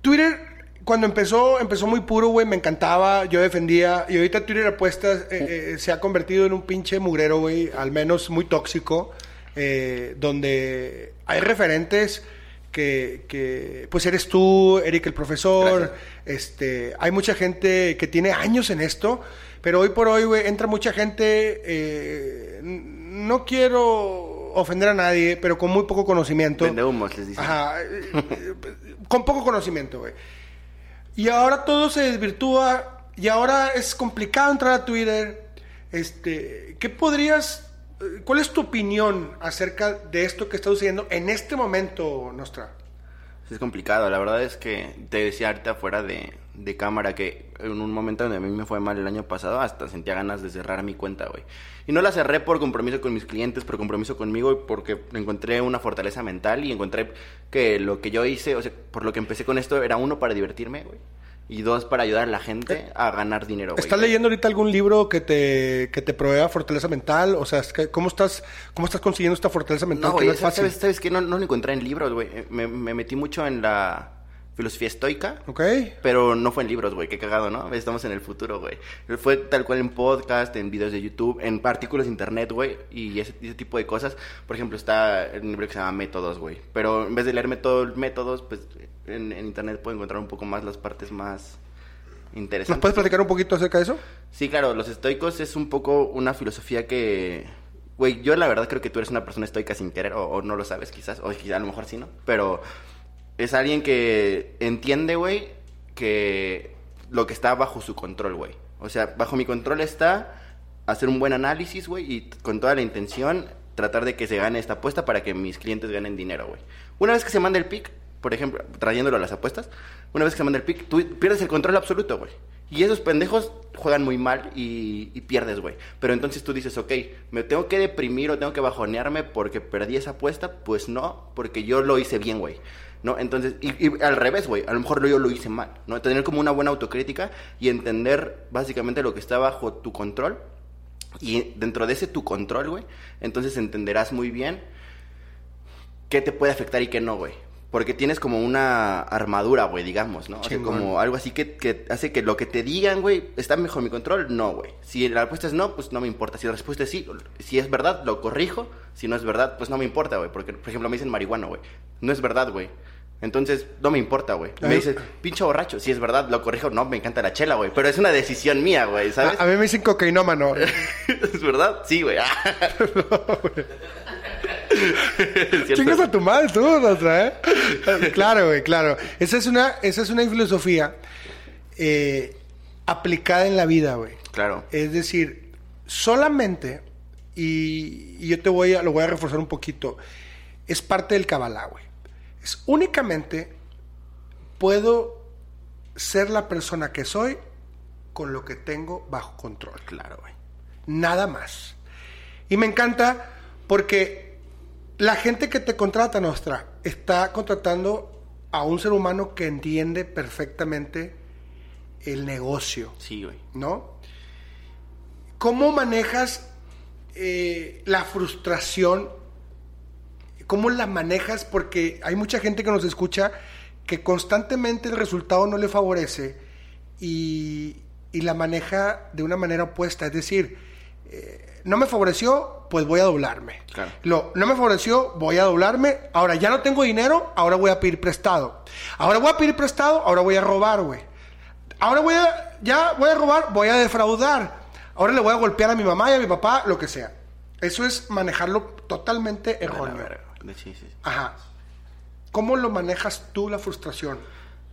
Speaker 3: Twitter, cuando empezó, empezó muy puro, güey, me encantaba, yo defendía. Y ahorita Twitter Apuestas eh, eh, se ha convertido en un pinche mugrero, güey, al menos muy tóxico, donde hay referentes que, que, pues eres tú, Eric el profesor,
Speaker 4: Gracias.
Speaker 3: este, hay mucha gente que tiene años en esto, pero hoy por hoy, güey, entra mucha gente, eh, no quiero ofender a nadie, pero con muy poco conocimiento.
Speaker 4: Vende humos, les dicen.
Speaker 3: Ajá, eh, con poco conocimiento, güey. Y ahora todo se desvirtúa y ahora es complicado entrar a Twitter. Este, ¿qué podrías, cuál es tu opinión acerca de esto que está sucediendo en este momento, Nostra?
Speaker 4: Es complicado, la verdad es que te decía ahorita fuera de, de cámara que en un momento donde a mí me fue mal el año pasado hasta sentía ganas de cerrar mi cuenta, güey. Y no la cerré por compromiso con mis clientes, por compromiso conmigo y porque encontré una fortaleza mental y encontré que lo que yo hice, o sea, por lo que empecé con esto era uno para divertirme, güey. Y dos, para ayudar a la gente a ganar dinero, güey.
Speaker 3: ¿Estás leyendo ahorita algún libro que te, que te provea fortaleza mental? O sea, ¿cómo estás, cómo estás consiguiendo esta fortaleza mental?
Speaker 4: No,
Speaker 3: que no es fácil.
Speaker 4: ¿sabes, sabes que no, no lo encontré en libros, güey. Eh, Me, me metí mucho en la filosofía estoica.
Speaker 3: ¿Ok?
Speaker 4: Pero no fue en libros, güey, qué cagado, ¿no? Estamos en el futuro, güey. Fue tal cual en podcast, en videos de YouTube, en artículos de internet, güey, y ese, ese tipo de cosas. Por ejemplo, está un libro que se llama Métodos, güey. Pero en vez de leerme todo el métodos, pues en, en internet puedo encontrar un poco más las partes más interesantes.
Speaker 3: ¿Nos puedes platicar un poquito acerca de eso?
Speaker 4: Sí, claro, los estoicos es un poco una filosofía que... Güey, yo la verdad creo que tú eres una persona estoica sin querer, o, o no lo sabes quizás, o quizá a lo mejor sí, ¿no? Pero es alguien que entiende, güey, que lo que está bajo su control, güey. O sea, bajo mi control está hacer un buen análisis, güey, y con toda la intención tratar de que se gane esta apuesta para que mis clientes ganen dinero, güey. Una vez que se manda el pick, por ejemplo, trayéndolo a las apuestas, una vez que se manda el pick, tú pierdes el control absoluto, güey. Y esos pendejos juegan muy mal y, pierdes, güey. Pero entonces tú dices, ok, me tengo que deprimir o tengo que bajonearme porque perdí esa apuesta. Pues no, porque yo lo hice bien, güey. ¿No? Entonces, y, y al revés, güey. A lo mejor yo lo hice mal, ¿no? Tener como una buena autocrítica y entender básicamente lo que está bajo tu control. Y dentro de ese tu control, güey, entonces entenderás muy bien qué te puede afectar y qué no, güey. Porque tienes como una armadura, güey, digamos, ¿no? O sea, como algo así que, que hace que lo que te digan, güey, está bajo mi control, no, güey. Si la respuesta es no, pues no me importa. Si la respuesta es sí, si es verdad, lo corrijo. Si no es verdad, pues no me importa, güey. Porque, por ejemplo, me dicen marihuana, güey. No es verdad, güey. Entonces, no me importa, güey. Me
Speaker 3: Ay.
Speaker 4: dicen, pinche borracho. Si es verdad, lo corrijo. No, me encanta la chela, güey. Pero es una decisión mía, güey, ¿sabes?
Speaker 3: A, a mí me dicen cocainómano.
Speaker 4: ¿Es verdad? Sí, güey. Cierto.
Speaker 3: Chingas a tu madre tú, Nostra, ¿eh? claro, güey, claro. Esa es una, esa es una filosofía eh, aplicada en la vida, güey.
Speaker 4: Claro.
Speaker 3: Es decir, solamente, y, y yo te voy a, lo voy a reforzar un poquito, es parte del Kabbalah, güey. Es únicamente puedo ser la persona que soy con lo que tengo bajo control.
Speaker 4: Claro, güey.
Speaker 3: Nada más. Y me encanta porque la gente que te contrata, Nostra, está contratando a un ser humano que entiende perfectamente el negocio.
Speaker 4: Sí, güey.
Speaker 3: ¿no? ¿Cómo manejas eh, la frustración? ¿Cómo la manejas? Porque hay mucha gente que nos escucha que constantemente el resultado no le favorece y, y la maneja de una manera opuesta. Es decir, eh, no me favoreció, pues voy a doblarme.
Speaker 4: Claro.
Speaker 3: Lo, no me favoreció, voy a doblarme. Ahora ya no tengo dinero, ahora voy a pedir prestado. Ahora voy a pedir prestado, ahora voy a robar, güey. Ahora voy a, ya voy a robar, voy a defraudar. Ahora le voy a golpear a mi mamá y a mi papá, lo que sea. Eso es manejarlo totalmente erróneo. Ajá. ¿Cómo lo manejas tú la frustración?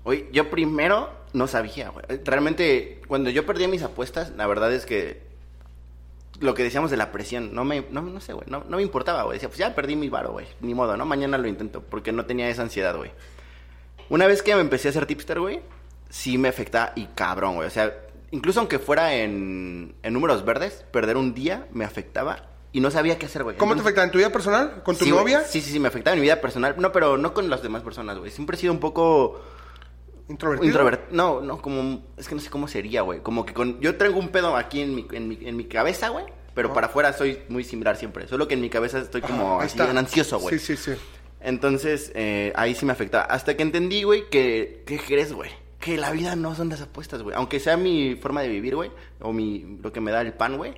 Speaker 4: Oye, yo primero no sabía, güey. Realmente, cuando yo perdí mis apuestas, la verdad es que lo que decíamos de la presión, no me, no, no sé, güey, no, no me importaba, güey. Decía, pues ya perdí mi varo, güey. Ni modo, ¿no? Mañana lo intento, porque no tenía esa ansiedad, güey. Una vez que me empecé a hacer tipster, güey, sí me afectaba y cabrón, güey. O sea, incluso aunque fuera en, en números verdes, perder un día me afectaba y no sabía qué hacer, güey.
Speaker 3: ¿Cómo te
Speaker 4: Entonces-
Speaker 3: afecta? ¿En tu vida personal? ¿Con tu
Speaker 4: Sí,
Speaker 3: novia?
Speaker 4: Sí, sí, sí, me afectaba en mi vida personal. No, pero no con las demás personas, güey. Siempre he sido un poco
Speaker 3: ¿Introvertido?
Speaker 4: Introvert no, no, como... Es que no sé cómo sería, güey. Como que con... Yo traigo un pedo aquí en mi, en mi, en mi cabeza, güey. Pero para afuera soy muy similar siempre. Solo que en mi cabeza estoy como
Speaker 3: Ahí
Speaker 4: así,
Speaker 3: está.
Speaker 4: ansioso, güey.
Speaker 3: Sí, sí, sí.
Speaker 4: Entonces, eh, ahí sí me afectaba. Hasta que entendí, güey, que... ¿Qué crees, güey? Que la vida no son las apuestas, güey. Aunque sea mi forma de vivir, güey. O mi, lo que me da el pan, güey.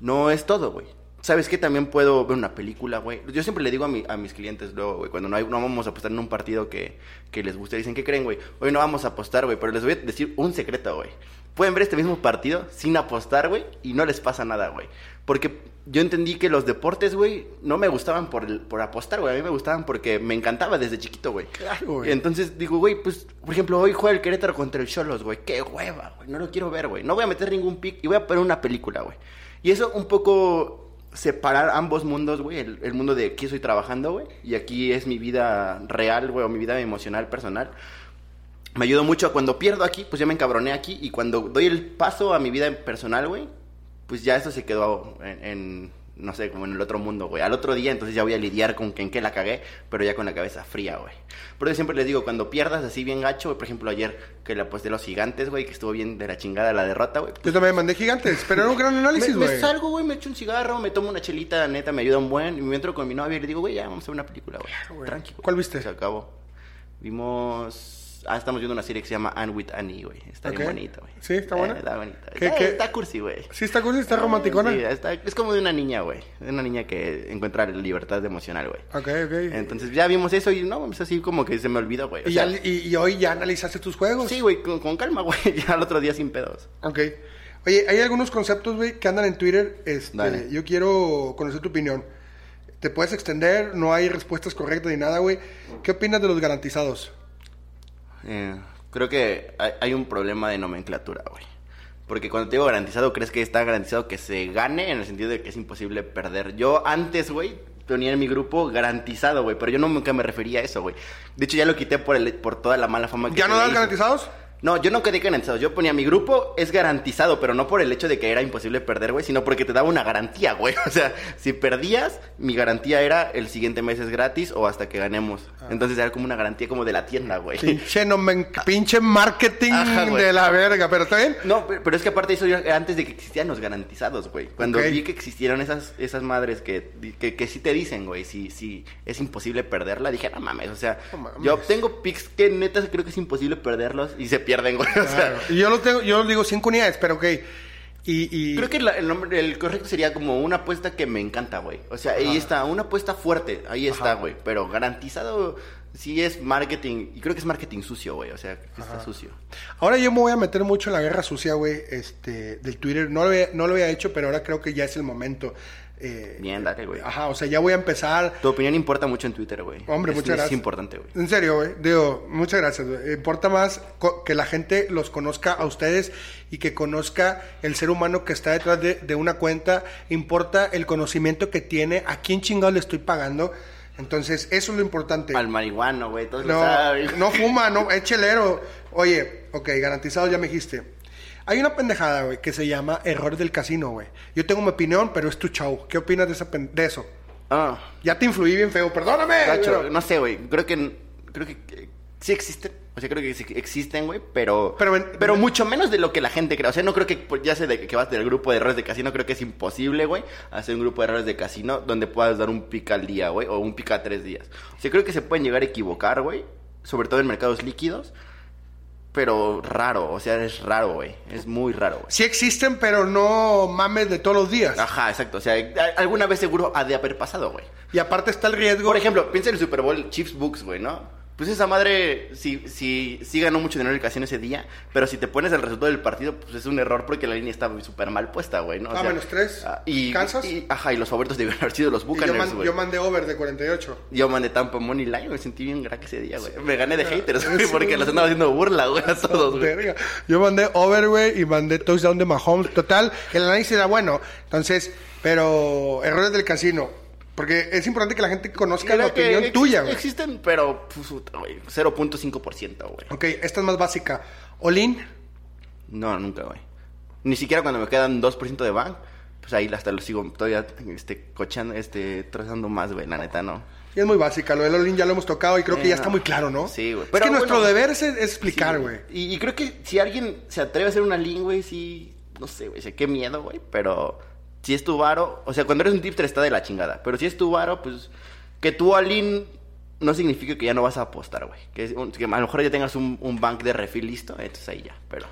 Speaker 4: No es todo, güey. ¿Sabes qué? También puedo ver una película, güey. Yo siempre le digo a, mi- a mis clientes luego, güey, cuando no, hay, no vamos a apostar en un partido que, que les guste, dicen, ¿qué creen, güey? Hoy no vamos a apostar, güey, pero les voy a decir un secreto, güey. Pueden ver este mismo partido sin apostar, güey, y no les pasa nada, güey. Porque yo entendí que los deportes, güey, no me gustaban por, el- por apostar, güey. A mí me gustaban porque me encantaba desde chiquito, güey.
Speaker 3: Claro, güey.
Speaker 4: Entonces digo, güey, pues, por ejemplo, hoy juega el Querétaro contra el Cholos, güey. Qué hueva, güey. No lo quiero ver, güey. No voy a meter ningún pick y voy a poner una película, güey. Y eso un poco separar ambos mundos, güey. El, mundo de aquí estoy trabajando, güey. Y aquí es mi vida real, güey, o mi vida emocional, personal. Me ayudó mucho cuando pierdo aquí, pues ya me encabroné aquí. Y cuando doy el paso a mi vida personal, güey, pues ya eso se quedó en, en, no sé, como en el otro mundo, güey. Al otro día, entonces ya voy a lidiar con que en qué la cagué, pero ya con la cabeza fría, güey. Por eso siempre les digo, cuando pierdas así bien gacho, güey, por ejemplo, ayer que le aposté a los gigantes, güey, que estuvo bien de la chingada la derrota, güey.
Speaker 3: Yo también mandé gigantes, pero era un gran análisis,
Speaker 4: Me, me
Speaker 3: güey.
Speaker 4: salgo, güey, me echo un cigarro, me tomo una chelita, neta, me ayuda un buen. Y me entro con mi novia y le digo, güey, ya vamos a ver una película, güey.
Speaker 3: güey.
Speaker 4: Tranquilo.
Speaker 3: ¿Cuál viste?
Speaker 4: Se acabó. Vimos. Ah, estamos viendo una serie que se llama Anne with Annie, güey. Está bien bonita, güey.
Speaker 3: ¿Sí? ¿Está buena?
Speaker 4: Eh, está bonita.
Speaker 3: ¿Qué-
Speaker 4: está,
Speaker 3: qué?
Speaker 4: está cursi, güey.
Speaker 3: Sí, está cursi, está romanticona.
Speaker 4: Sí, está- es como de una niña, güey. De una niña que encuentra libertad emocional, güey.
Speaker 3: Ok, ok.
Speaker 4: Entonces ya vimos eso y no, es así como que se me olvidó, güey. O
Speaker 3: y,
Speaker 4: sea,
Speaker 3: ya- y- y hoy ya analizaste tus juegos.
Speaker 4: sí, güey, con, con calma, güey. Ya al otro día sin pedos.
Speaker 3: Ok. Oye, hay algunos conceptos, güey, que andan en Twitter. Este,
Speaker 4: Dale.
Speaker 3: yo quiero conocer tu opinión. Te puedes extender, no hay respuestas correctas ni nada, güey. ¿Qué opinas de los garantizados?
Speaker 4: Eh, creo que hay, hay un problema de nomenclatura, güey. Porque cuando te digo garantizado, crees que está garantizado que se gane en el sentido de que es imposible perder. Yo antes, güey, ponía en mi grupo garantizado, güey, pero yo nunca me refería a eso, güey. De hecho, ya lo quité por, el, por toda la mala fama que
Speaker 3: ¿Ya no
Speaker 4: hizo.
Speaker 3: garantizados?
Speaker 4: No, yo no quedé garantizado. Yo ponía mi grupo es garantizado, pero no por el hecho de que era imposible perder, güey, sino porque te daba una garantía, güey. O sea, si perdías, mi garantía era el siguiente mes es gratis o hasta que ganemos. Entonces era como una garantía como de la tienda, güey.
Speaker 3: Pinche, nomen- pinche marketing
Speaker 4: Ajá,
Speaker 3: de la verga, pero ¿está bien?
Speaker 4: No, pe- pero es que aparte eso era antes de que existían los garantizados, güey. Cuando vi que existieron esas, esas madres que, que, que sí te dicen, güey, si, si es imposible perderla, dije, no mames, o sea,
Speaker 3: No mames.
Speaker 4: yo tengo picks que neta creo que es imposible perderlos y se pierden, güey. O sea,
Speaker 3: Claro. Yo lo tengo, yo digo cinco unidades, pero ok. Y, y
Speaker 4: Creo que la- el nombre, el correcto sería como una apuesta que me encanta, güey. O sea, ahí está, una apuesta fuerte, ahí está, güey. Pero garantizado sí es marketing, y creo que es marketing sucio, güey. O sea, que está sucio.
Speaker 3: ahora yo me voy a meter mucho en la guerra sucia, güey, este, del Twitter. No lo, había, no lo había hecho, pero ahora creo que ya es el momento. Eh,
Speaker 4: Bien, dale, güey.
Speaker 3: Ajá, o sea, ya voy a empezar.
Speaker 4: Tu opinión importa mucho en Twitter, güey.
Speaker 3: Hombre,
Speaker 4: Es-
Speaker 3: muchas gracias.
Speaker 4: Es importante, güey.
Speaker 3: En serio, güey. Digo, muchas gracias. güey. Importa más que la gente los conozca a ustedes y que conozca el ser humano que está detrás de, de una cuenta. Importa el conocimiento que tiene, a quién chingado le estoy pagando. Entonces, eso es lo importante.
Speaker 4: Al marihuano, güey,
Speaker 3: No, no fuma, no, es chelero. Oye, ok, garantizado ya me dijiste. Hay una pendejada, güey, que se llama error del casino, güey. Yo tengo mi opinión, pero es tu show. ¿Qué opinas de, esa pen- de eso?
Speaker 4: Ah,
Speaker 3: Ya te influí bien feo, perdóname.
Speaker 4: gacho,
Speaker 3: pero-
Speaker 4: no sé, güey. Creo que, creo que eh, sí existen. O sea, creo que sí existen, güey, pero,
Speaker 3: Pero
Speaker 4: mucho menos de lo que la gente cree. O sea, no creo que, pues, ya sé de que vas del grupo de errores de casino, creo que es imposible, güey, hacer un grupo de errores de casino donde puedas dar un pica al día, güey, o un pica a tres días. O sea, creo que se pueden llegar a equivocar, güey, sobre todo en mercados líquidos, pero raro, o sea, es raro, güey, es muy raro, güey.
Speaker 3: Sí existen, pero no mames de todos los días.
Speaker 4: Ajá, exacto, o sea, alguna vez seguro ha de haber pasado, güey.
Speaker 3: Y aparte está el riesgo.
Speaker 4: Por ejemplo, piensa en el Super Bowl Chiefs Books, güey, ¿no? Pues esa madre sí, sí, sí ganó mucho dinero el casino ese día, pero si te pones el resultado del partido, pues es un error porque la línea estaba súper mal puesta, güey, ¿no? O
Speaker 3: Ah, menos tres.
Speaker 4: ah, y,
Speaker 3: ¿Kansas?
Speaker 4: y- ajá, y los favoritos debían haber sido los
Speaker 3: Y yo,
Speaker 4: Buccaneers,
Speaker 3: man- yo mandé over de 48.
Speaker 4: Yo mandé Tampa Money Line, me sentí bien crack ese día, güey. Me gané de haters, güey, porque los andaba haciendo burla, güey, a todos, güey.
Speaker 3: Yo mandé over, güey, y mandé touchdown de Mahomes. Total, el análisis era bueno. Entonces, pero errores del casino. Porque es importante que la gente conozca la opinión tuya, güey.
Speaker 4: Existen, pero, pues, puta, güey, 0.5%, güey.
Speaker 3: Ok, esta es más básica. Olin,
Speaker 4: No, nunca, güey. Ni siquiera cuando me quedan 2% de bank, pues ahí hasta lo sigo todavía este, cochando, este, trazando más, güey, la neta, no.
Speaker 3: Y es muy básica, lo del all-in ya lo hemos tocado y creo que
Speaker 4: Eh,
Speaker 3: ya está muy claro, ¿no?
Speaker 4: Sí, güey.
Speaker 3: Es
Speaker 4: Pero
Speaker 3: que nuestro deber es, es explicar,
Speaker 4: Sí,
Speaker 3: güey.
Speaker 4: Y, y creo que si alguien se atreve a hacer una link, güey, sí, no sé, güey, sé qué miedo, güey, pero si es tu varo, o sea, cuando eres un tipster está de la chingada, pero si es tu varo, pues que tu all-in no significa que ya no vas a apostar, güey. Que, a lo mejor ya tengas un, un bank de refil listo, entonces ahí ya, pero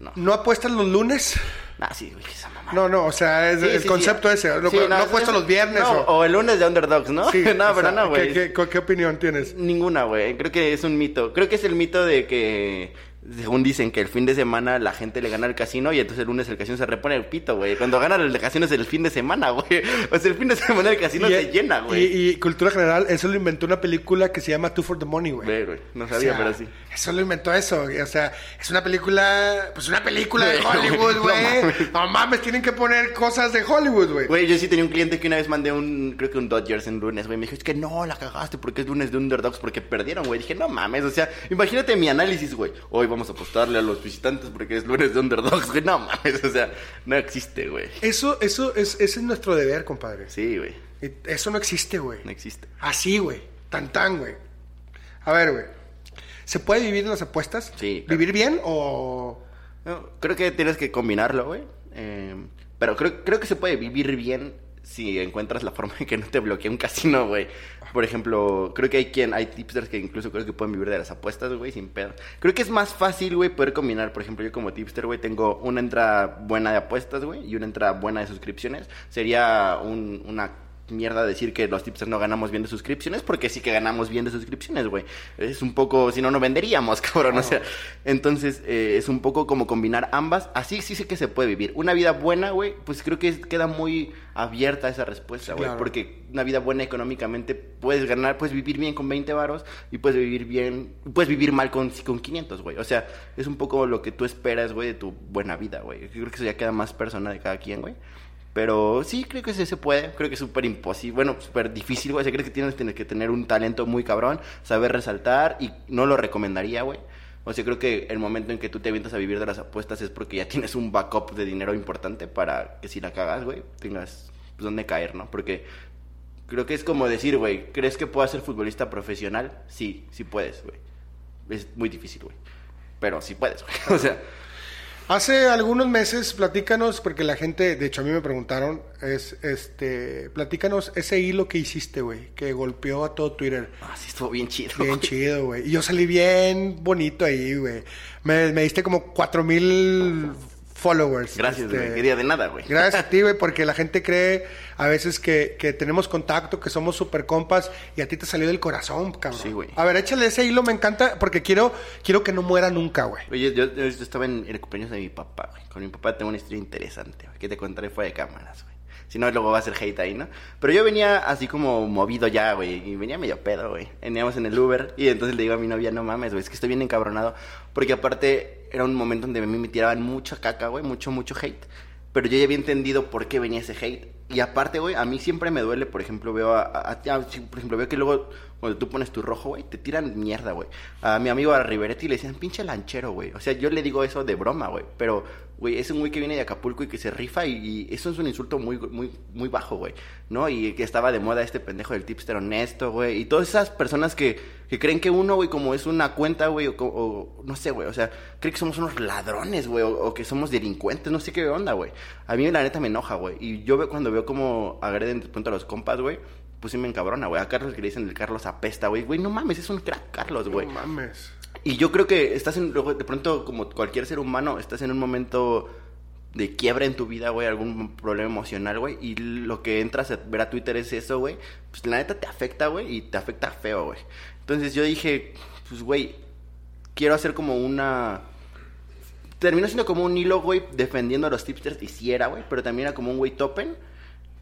Speaker 4: no.
Speaker 3: ¿No apuestas los lunes?
Speaker 4: Ah, sí, güey, esa mamá.
Speaker 3: No, no, o sea, es
Speaker 4: Sí,
Speaker 3: el
Speaker 4: sí,
Speaker 3: concepto
Speaker 4: sí.
Speaker 3: ese. No, apuestas los viernes
Speaker 4: no,
Speaker 3: o...
Speaker 4: o el lunes de underdogs, ¿no?
Speaker 3: Sí,
Speaker 4: no, pero
Speaker 3: sea,
Speaker 4: no, güey.
Speaker 3: ¿qué, qué, qué opinión tienes?
Speaker 4: Ninguna, güey. Creo que es un mito. Creo que es el mito de que, según dicen, que el fin de semana la gente le gana al casino y entonces el lunes el casino se repone el pito, güey. Cuando gana el casino es el fin de semana, güey. O sea, el fin de semana el casino
Speaker 3: Y-
Speaker 4: se llena, güey.
Speaker 3: Y, y cultura general, eso lo inventó una película que se llama Two for the Money, güey.
Speaker 4: No
Speaker 3: O
Speaker 4: sabía,
Speaker 3: sea,
Speaker 4: pero sí.
Speaker 3: Eso lo inventó eso. güey. O sea, es una película. Pues una película de
Speaker 4: Güey,
Speaker 3: Hollywood,
Speaker 4: no
Speaker 3: güey.
Speaker 4: mames.
Speaker 3: No mames, tienen que poner cosas de Hollywood, güey.
Speaker 4: Güey, yo sí tenía un cliente que una vez mandé un, creo que un Dodgers en lunes, güey. Me dijo, es que no, la cagaste porque es lunes de underdogs porque perdieron, güey. Dije, no mames, o sea, imagínate mi análisis, güey. Hoy vamos a apostarle a los visitantes porque es lunes de underdogs, güey. No mames, o sea, no existe, güey.
Speaker 3: Eso, eso es, ese es nuestro deber, compadre.
Speaker 4: Sí, güey,
Speaker 3: Eso no existe, güey.
Speaker 4: no existe.
Speaker 3: Así, güey. Tan tan, güey. A ver, güey. ¿Se puede vivir en las apuestas?
Speaker 4: Sí, claro.
Speaker 3: ¿Vivir bien o.?
Speaker 4: No, creo que tienes que combinarlo, güey. Eh, pero creo, creo que se puede vivir bien si encuentras la forma en que no te bloquee un casino, güey. Por ejemplo, creo que hay quien, hay tipsters que incluso creo que pueden vivir de las apuestas, güey, sin pedo. Creo que es más fácil, güey, poder combinar. Por ejemplo, yo como tipster, güey, tengo una entrada buena de apuestas, güey, y una entrada buena de suscripciones. Sería un- una mierda decir que los tipsters no ganamos bien de suscripciones, porque sí que ganamos bien de suscripciones, güey. Es un poco, si no, no venderíamos, cabrón. O sea, entonces eh, es un poco como combinar ambas. Así sí sé que se puede vivir. Una vida buena, güey, pues creo que queda muy abierta esa respuesta, güey.
Speaker 3: claro.
Speaker 4: Porque una vida buena económicamente puedes ganar, puedes vivir bien con 20 varos y puedes vivir bien, puedes vivir mal con, con 500, güey. O sea, es un poco lo que tú esperas, güey, de tu buena vida, güey. Yo creo que eso ya queda más persona de cada quien, güey. Pero sí, creo que sí se puede. Creo que es súper imposible. Bueno, súper difícil, güey. O sea, creo que tienes, que tener un talento muy cabrón, saber resaltar y no lo recomendaría, güey. O sea, creo que el momento en que tú te avientas a vivir de las apuestas es porque ya tienes un backup de dinero importante para que si la cagas, güey, tengas pues, dónde caer, ¿no? Porque creo que es como decir, güey, ¿crees que puedas ser futbolista profesional? Sí, sí puedes, güey. Es muy difícil, güey. Pero sí puedes, güey. O sea,
Speaker 3: Hace algunos meses, platícanos, porque la gente, de hecho a mí me preguntaron, es, este, platícanos ese hilo que hiciste, güey, que golpeó a todo Twitter.
Speaker 4: ah, sí estuvo bien chido.
Speaker 3: Bien chido, güey. Y yo salí bien bonito ahí, güey. Me, me diste como cuatro mil followers.
Speaker 4: Gracias,
Speaker 3: este,
Speaker 4: güey. Quería de nada, güey.
Speaker 3: Gracias a ti, güey, porque la gente cree a veces que, que tenemos contacto, que somos super compas y a ti te salió del corazón, cabrón.
Speaker 4: Sí, güey.
Speaker 3: A ver, échale ese hilo, me encanta, porque quiero, quiero que no muera nunca, güey.
Speaker 4: Oye, yo, yo estaba en el cumpleaños de mi papá, güey. Con mi papá tengo una historia interesante, güey, que te contaré fuera de cámaras, güey. Si no, luego va a ser hate ahí, ¿no? Pero yo venía así como movido ya, güey. Y venía medio pedo, güey. Veníamos en el Uber y entonces le digo a mi novia, no mames, güey, es que estoy bien encabronado. Porque aparte era un momento donde a mí me tiraban mucha caca, güey, mucho, mucho hate. Pero yo ya había entendido por qué venía ese hate. Y aparte, güey, a mí siempre me duele, por ejemplo, veo a, a- a- por ejemplo, veo que luego cuando tú pones tu rojo, güey, te tiran mierda, güey. A mi amigo a Riveretti le decían, pinche lanchero, güey. O sea, yo le digo eso de broma, güey. Pero, güey, es un güey que viene de Acapulco y que se rifa y, y eso es un insulto muy, muy, muy bajo, güey. ¿No? Y que estaba de moda este pendejo del tipster honesto, güey. Y todas esas personas que, que creen que uno, güey, como es una cuenta, güey, o, o no sé, güey. O sea, creen que somos unos ladrones, güey, o, o que somos delincuentes, no sé qué onda, güey. A mí la neta me enoja, güey. Y yo cuando veo como agreden de pronto a los compas, güey. Pues sí me encabrona, güey. A Carlos que le dicen el Carlos apesta, güey. Güey, no mames, es un crack, Carlos, güey.
Speaker 3: No mames.
Speaker 4: Y yo creo que estás en, de pronto, como cualquier ser humano, estás en un momento de quiebra en tu vida, güey, algún problema emocional, güey, y lo que entras a ver a Twitter es eso, güey, pues la neta te afecta, güey, y te afecta feo, güey. Entonces yo dije, pues, güey, quiero hacer como una... Terminó siendo como un hilo, güey, defendiendo a los tipsters, y sí era, güey, pero también era como un güey topen,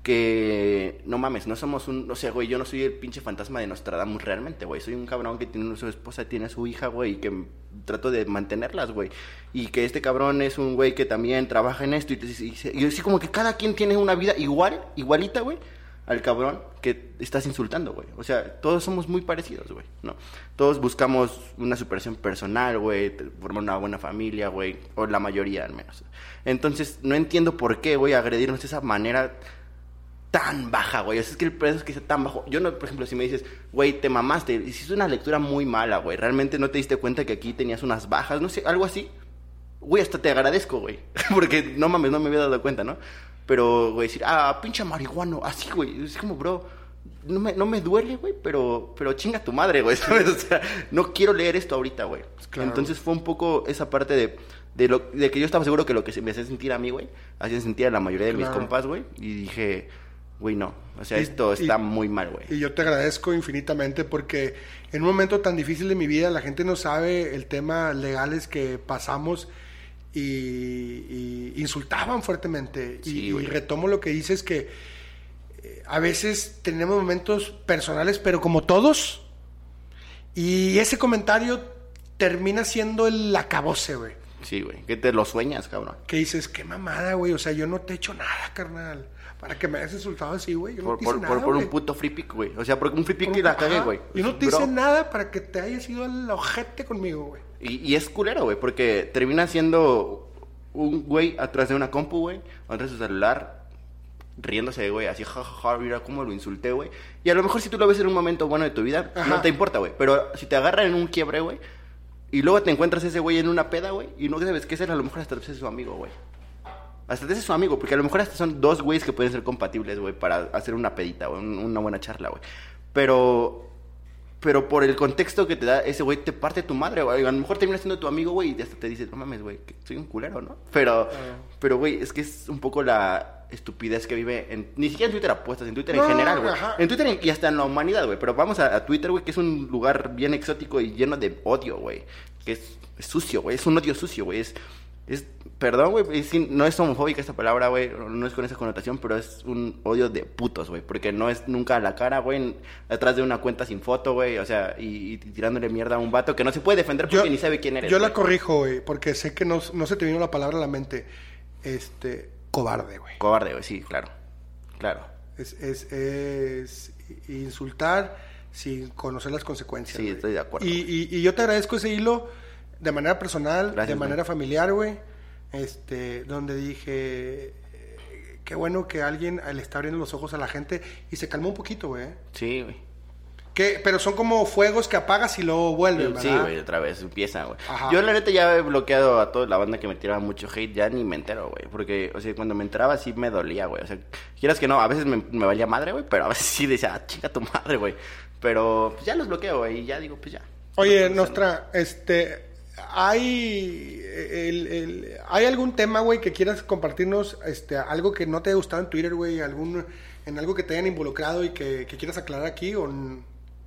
Speaker 4: que no mames, no somos un, o sea, güey, yo no soy el pinche fantasma de Nostradamus realmente, güey, soy un cabrón que tiene su esposa, tiene su hija, güey, y que trato de mantenerlas, güey, y que este cabrón es un güey que también trabaja en esto, y, y- y- y así como que cada quien tiene una vida igual, igualita, güey, al cabrón que estás insultando, güey, o sea, todos somos muy parecidos, güey, ¿no? Todos buscamos una superación personal, güey, formar una buena familia, güey, o la mayoría al menos. Entonces, no entiendo por qué, güey, agredirnos de esa manera tan baja, güey. O sea, es que el precio es que sea tan bajo. Yo no, por ejemplo, si me dices, güey, te mamaste, hiciste una lectura muy mala, güey. Realmente no te diste cuenta que aquí tenías unas bajas, no sé, algo así. Güey, hasta te agradezco, güey. Porque no mames, no me había dado cuenta, ¿no? Pero, güey, decir, ah, pinche marihuano, así, güey. Es como, bro, no me, no me duele, güey, pero, pero chinga tu madre, güey, ¿sabes? O sea, no quiero leer esto ahorita, güey.
Speaker 3: Claro.
Speaker 4: Entonces fue un poco esa parte de, de, lo, de que yo estaba seguro que lo que se me hacía sentir a mí, güey, hacía sentir a la mayoría de mis
Speaker 3: Claro.
Speaker 4: compas, güey. Y dije, güey, no. O sea,
Speaker 3: Y-
Speaker 4: esto
Speaker 3: y-
Speaker 4: está muy mal, güey.
Speaker 3: Y yo te agradezco infinitamente porque en un momento tan difícil de mi vida la gente no sabe el tema legales que pasamos y, y insultaban fuertemente. Y-
Speaker 4: Sí,
Speaker 3: y, retomo lo que dices que eh, a veces tenemos momentos personales, pero como todos, y ese comentario termina siendo el acabose, güey.
Speaker 4: Sí, güey. Que te lo sueñas, cabrón.
Speaker 3: Que dices, qué mamada, güey. O sea, yo no te he hecho nada, carnal. Para que me hayas insultado así, güey. Yo no
Speaker 4: Por,
Speaker 3: te hice
Speaker 4: por,
Speaker 3: nada,
Speaker 4: por, por un puto free pick, güey. O sea, porque un free pick
Speaker 3: un-
Speaker 4: la cague,
Speaker 3: ajá.
Speaker 4: güey.
Speaker 3: Yo no te
Speaker 4: Bro.
Speaker 3: hice nada para que te hayas ido al ojete conmigo, güey.
Speaker 4: Y, y es culero, güey, porque termina siendo un güey atrás de una compu, güey, atrás de su celular, riéndose, güey, así, jajaja, mira cómo lo insulté, güey. Y a lo mejor si tú lo ves en un momento bueno de tu vida,
Speaker 3: Ajá.
Speaker 4: no te importa, güey. Pero si te agarran en un quiebre, güey, y luego te encuentras ese güey en una peda, güey, y no sabes qué hacer, a lo mejor hasta haces su amigo, güey. Hasta te haces su amigo, porque a lo mejor hasta son dos güeyes que pueden ser compatibles, güey, para hacer una pedita, güey, un- una buena charla, güey. Pero pero por el contexto que te da ese güey, te parte tu madre, güey. A lo mejor termina siendo tu amigo, güey, y hasta te dice, no mames, güey, que soy un culero, ¿no? Pero, pero, güey, es que es un poco la estupidez que vive en... Ni siquiera en Twitter apuestas, en Twitter
Speaker 3: No,
Speaker 4: en general, güey.
Speaker 3: ajá.
Speaker 4: En Twitter y hasta en la humanidad, güey. Pero vamos a, a Twitter, güey, que es un lugar bien exótico y lleno de odio, güey. Que es, es sucio, güey. Es un odio sucio, güey. Es... Es, perdón, güey, no es homofóbica esta palabra, güey, no es con esa connotación, pero es un odio de putos, güey, porque no es nunca a la cara, güey, atrás de una cuenta sin foto, güey, o sea, y, y tirándole mierda a un vato que no se puede defender porque ni sabe quién eres.
Speaker 3: Yo la corrijo, güey, porque sé que no, no se te vino la palabra a la mente. Este, cobarde, güey.
Speaker 4: Cobarde, güey, sí, claro, claro.
Speaker 3: Es, es, es insultar sin conocer las consecuencias.
Speaker 4: Sí, estoy de acuerdo,
Speaker 3: Y, y- y yo te agradezco ese hilo de manera personal,
Speaker 4: Gracias,
Speaker 3: de manera familiar, güey. Este, donde dije, eh, qué bueno que alguien le está abriendo los ojos a la gente y se calmó un poquito, güey.
Speaker 4: Sí, güey.
Speaker 3: Que, pero son como fuegos que apagas y luego vuelven, ¿verdad?
Speaker 4: Sí, güey, otra vez empieza, güey. Yo la neta ya he bloqueado a toda la banda que me tiraba mucho hate, ya ni me entero, güey. Porque, o sea, cuando me enteraba sí me dolía, güey. O sea, quieras que no, a veces me, me valía madre, güey, pero a veces sí decía, ah, chica tu madre, güey. Pero pues ya los bloqueo, güey, y ya digo, pues ya.
Speaker 3: Oye,
Speaker 4: No,
Speaker 3: Nostra, este, hay, el- el- hay algún tema, güey, que quieras compartirnos, este, algo que no te haya gustado en Twitter, güey, algún, en algo que te hayan involucrado y que, que quieras aclarar aquí o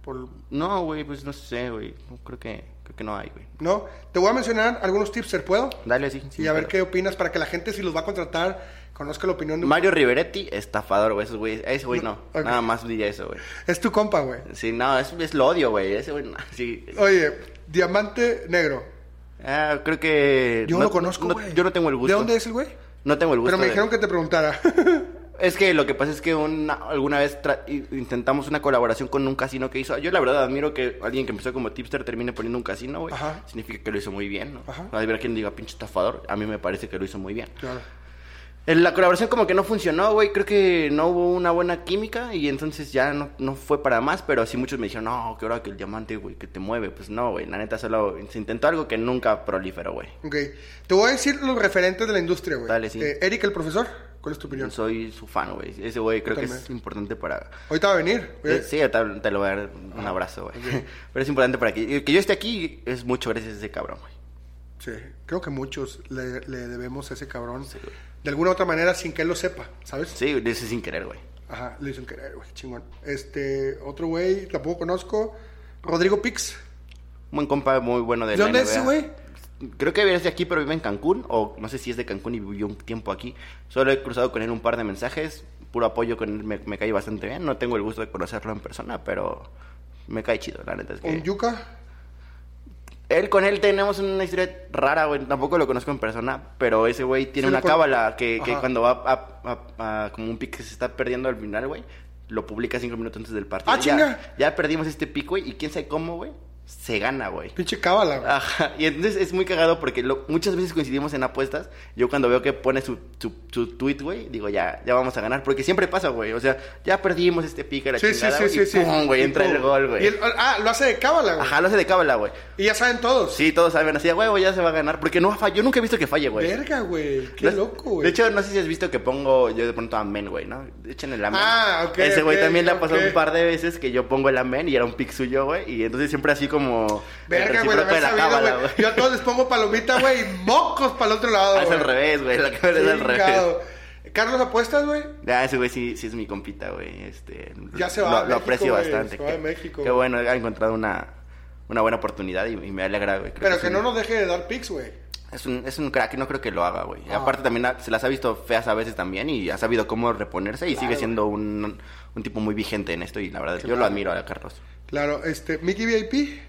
Speaker 3: por,
Speaker 4: No, güey, pues no sé, güey. No, creo que, creo que no hay, güey.
Speaker 3: no, te voy a mencionar algunos tips, ¿puedo?
Speaker 4: Dale sí,
Speaker 3: y a ver qué opinas para que la gente si los va a contratar conozca la opinión de
Speaker 4: Mario Riveretti, estafador, güey, esos güey. Ese güey no. Nada más diría eso, güey.
Speaker 3: Es tu compa, güey.
Speaker 4: Sí, no, es, es lo odio, güey. Ese güey, no. Sí.
Speaker 3: Oye, diamante negro.
Speaker 4: Ah, creo que.
Speaker 3: Yo no, lo conozco,
Speaker 4: no-
Speaker 3: güey.
Speaker 4: Yo no tengo el gusto.
Speaker 3: ¿De dónde es el güey?
Speaker 4: No tengo el gusto.
Speaker 3: Pero me
Speaker 4: de-
Speaker 3: dijeron que te preguntara.
Speaker 4: Es que lo que pasa es que una- alguna vez tra- intentamos una colaboración con un casino que hizo. Yo la verdad admiro que alguien que empezó como tipster termine poniendo un casino, güey. Significa que lo hizo muy bien, ¿no?
Speaker 3: Ajá.
Speaker 4: A ver quien diga pinche estafador. A mí me parece que lo hizo muy bien.
Speaker 3: claro.
Speaker 4: La colaboración como que no funcionó, güey. Creo que no hubo una buena química y entonces ya no, no fue para más. Pero sí muchos me dijeron, no, que ahora que el diamante, güey, que te mueve. Pues no, güey. La neta solo se intentó algo que nunca proliferó, güey.
Speaker 3: Ok. Te voy a decir los referentes de la industria, güey.
Speaker 4: Dale, sí.
Speaker 3: Eh, Eric, el profesor, ¿cuál es tu opinión?
Speaker 4: Soy su fan, güey. Ese güey creo que es importante para...
Speaker 3: Ahorita va a venir. güey.
Speaker 4: Eh, Sí, te, te lo voy a dar un abrazo, güey. Pero es importante para que... Que yo esté aquí es mucho gracias a ese cabrón, güey.
Speaker 3: Sí, creo que muchos le, le debemos a ese cabrón.
Speaker 4: Sí, güey.
Speaker 3: De alguna u otra manera sin que él lo sepa, ¿sabes?
Speaker 4: Sí, lo hice sin querer, güey.
Speaker 3: Ajá, lo hizo querer, güey, chingón. Este, otro güey, tampoco conozco. Rodrigo Pix.
Speaker 4: Buen compa muy bueno de
Speaker 3: ¿De dónde es ese güey?
Speaker 4: Creo que es de aquí, pero vive en Cancún. O no sé si es de Cancún y vivió un tiempo aquí. Solo he cruzado con él un par de mensajes. Puro apoyo con él, me, me cae bastante bien. No tengo el gusto de conocerlo en persona, pero me cae chido, la neta. Es que...
Speaker 3: Un Yuca.
Speaker 4: Él con él tenemos una historia rara, güey. Tampoco lo conozco en persona, pero ese güey tiene
Speaker 3: Sí
Speaker 4: una
Speaker 3: con-
Speaker 4: cábala que, que cuando va a, a- a- como un pick que se está perdiendo al final, güey, lo publica cinco minutos antes del partido.
Speaker 3: ¡Ah,
Speaker 4: ya,
Speaker 3: chinga!
Speaker 4: Ya perdimos este pick, güey, y quién sabe cómo, güey. Se gana, güey.
Speaker 3: Pinche cábala, güey.
Speaker 4: Ajá, y entonces es muy cagado porque lo- muchas veces coincidimos en apuestas. Yo cuando veo que pone su, su, su tweet, güey, digo, ya, ya vamos a ganar. Porque siempre pasa, güey. O sea, ya perdimos este pique, la
Speaker 3: Sí, sí,
Speaker 4: chingada,
Speaker 3: sí, sí,
Speaker 4: y
Speaker 3: sí.
Speaker 4: pum, güey, entra el gol, güey.
Speaker 3: ah, lo hace de cábala, güey.
Speaker 4: Ajá, lo hace de cábala, güey.
Speaker 3: Y ya saben todos.
Speaker 4: Sí, todos saben así, güey, ya se va a ganar. Porque no falla. Yo nunca he visto que falle, güey.
Speaker 3: Verga, güey. Qué
Speaker 4: No-
Speaker 3: loco, güey.
Speaker 4: De hecho, no sé si has visto que pongo yo de pronto amén, güey, ¿no? Echen el amén.
Speaker 3: Ah, ok,
Speaker 4: Ese güey también le ha pasado un par de veces que yo pongo el amén y era un pic suyo, güey. Y entonces siempre así como.
Speaker 3: Verga,
Speaker 4: el
Speaker 3: güey, de haber sabido, güey. Yo a todos les pongo palomita, güey, y mocos para el otro lado,
Speaker 4: Ah, es al revés, güey. La cámara es al revés.
Speaker 3: Carlos, ¿apuestas, güey?
Speaker 4: Ya, ese güey sí, sí es mi compita, güey. Este,
Speaker 3: Ya se
Speaker 4: lo,
Speaker 3: va a
Speaker 4: lo
Speaker 3: México,
Speaker 4: aprecio
Speaker 3: güey,
Speaker 4: bastante.
Speaker 3: se va
Speaker 4: Qué-
Speaker 3: a México.
Speaker 4: Qué bueno, ha encontrado una, una buena oportunidad y, y me alegra, güey.
Speaker 3: Pero que
Speaker 4: un-
Speaker 3: no nos deje de dar pics, güey.
Speaker 4: Es un, es un crack no creo que lo haga, güey.
Speaker 3: Ah.
Speaker 4: Aparte también ha- se las ha visto feas a veces también y ha sabido cómo reponerse y
Speaker 3: Claro,
Speaker 4: sigue siendo un, un tipo muy vigente en esto y la verdad yo lo admiro a Carlos.
Speaker 3: Claro, este, Mickey VIP.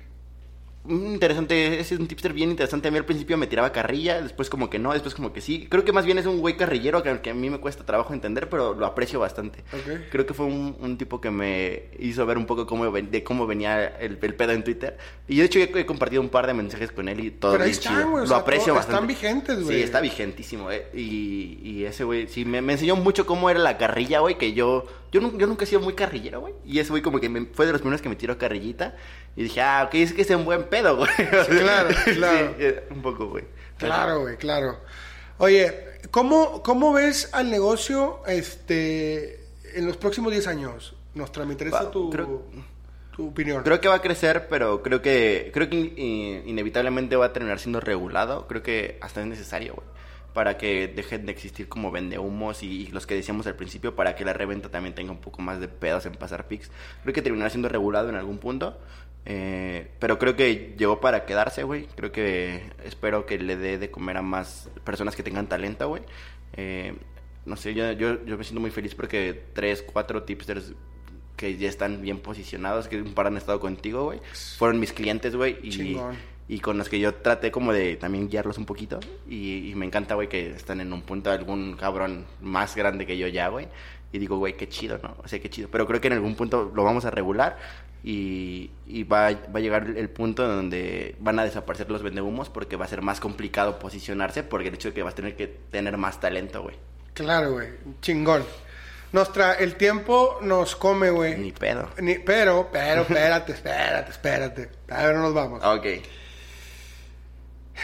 Speaker 4: Interesante, ese es un tipster bien interesante. A mí al principio me tiraba carrilla, después como que no, después como que sí. Creo que más bien es un güey carrillero que, que a mí me cuesta trabajo entender, pero lo aprecio bastante.
Speaker 3: Ok.
Speaker 4: Creo que fue un, un tipo que me hizo ver un poco cómo, de cómo venía el, el pedo en Twitter. Y de hecho yo he compartido un par de mensajes con él y todo
Speaker 3: Pero ahí
Speaker 4: bien
Speaker 3: están,
Speaker 4: chido.
Speaker 3: o
Speaker 4: Lo
Speaker 3: sea,
Speaker 4: aprecio
Speaker 3: todo-
Speaker 4: bastante.
Speaker 3: están vigentes, güey.
Speaker 4: Sí, está vigentísimo, eh. Y, y ese güey, sí, me, me enseñó mucho cómo era la carrilla, güey, que yo... Yo, yo nunca he sido muy carrillero, güey. Y ese güey como que me- fue de los primeros que me tiró carrillita. Y dije, ah, ok, es que es un buen pedo, güey.
Speaker 3: claro,
Speaker 4: Sí,
Speaker 3: claro.
Speaker 4: eh, un poco, güey.
Speaker 3: Claro, güey, claro. Oye, ¿cómo, ¿cómo ves al negocio este en los próximos 10 años? Nostra, me interesa
Speaker 4: Va,
Speaker 3: tu,
Speaker 4: creo-
Speaker 3: tu opinión.
Speaker 4: Creo que va a crecer, pero creo que creo que in- in- inevitablemente va a terminar siendo regulado. Creo que hasta es necesario, güey, para que dejen de existir como vendehumos y, y los que decíamos al principio, para que la reventa también tenga un poco más de pedos en pasar pics. Creo que terminará siendo regulado en algún punto. Eh, pero creo que llegó para quedarse, güey. Creo que espero que le dé de comer a más personas que tengan talento, güey. Eh, no sé, yo, yo, yo me siento muy feliz porque tres, cuatro tipsters que ya están bien posicionados, que un par han estado contigo, güey. Fueron mis clientes, güey. Y,
Speaker 3: Chingón.
Speaker 4: y con los que yo traté como de también guiarlos un poquito. Y, y me encanta, güey, que están en un punto algún cabrón más grande que yo ya, güey. Y digo, güey, qué chido, ¿no? O sea, qué chido. Pero creo que en algún punto lo vamos a regular y, y va, va a llegar el punto donde van a desaparecer los vendehumos porque va a ser más complicado posicionarse porque el hecho de que vas a tener que tener más talento, güey.
Speaker 3: Claro, güey. Chingón. Nostra, el tiempo nos come, güey.
Speaker 4: Ni pedo.
Speaker 3: Ni- pero, pero, espérate, espérate, espérate. A ver, no nos vamos.
Speaker 4: Ok.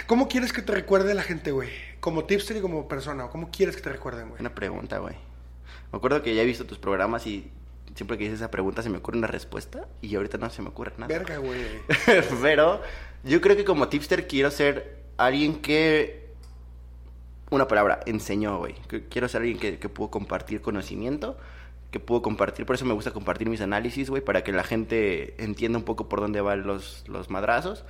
Speaker 3: ¿Cómo quieres que te recuerde la gente, güey? Como tipster y como persona. ¿Cómo quieres que te recuerden, güey?
Speaker 4: Buena pregunta, güey. Me acuerdo que ya he visto tus programas y siempre que dices esa pregunta se me ocurre una respuesta y ahorita no se me ocurre nada.
Speaker 3: Verga, güey.
Speaker 4: Pero yo creo que como tipster quiero ser alguien que... Una palabra, enseñó, güey. Quiero ser alguien que, que pudo compartir conocimiento, que pudo compartir, por eso me gusta compartir mis análisis, güey, para que la gente entienda un poco por dónde van los, los madrazos.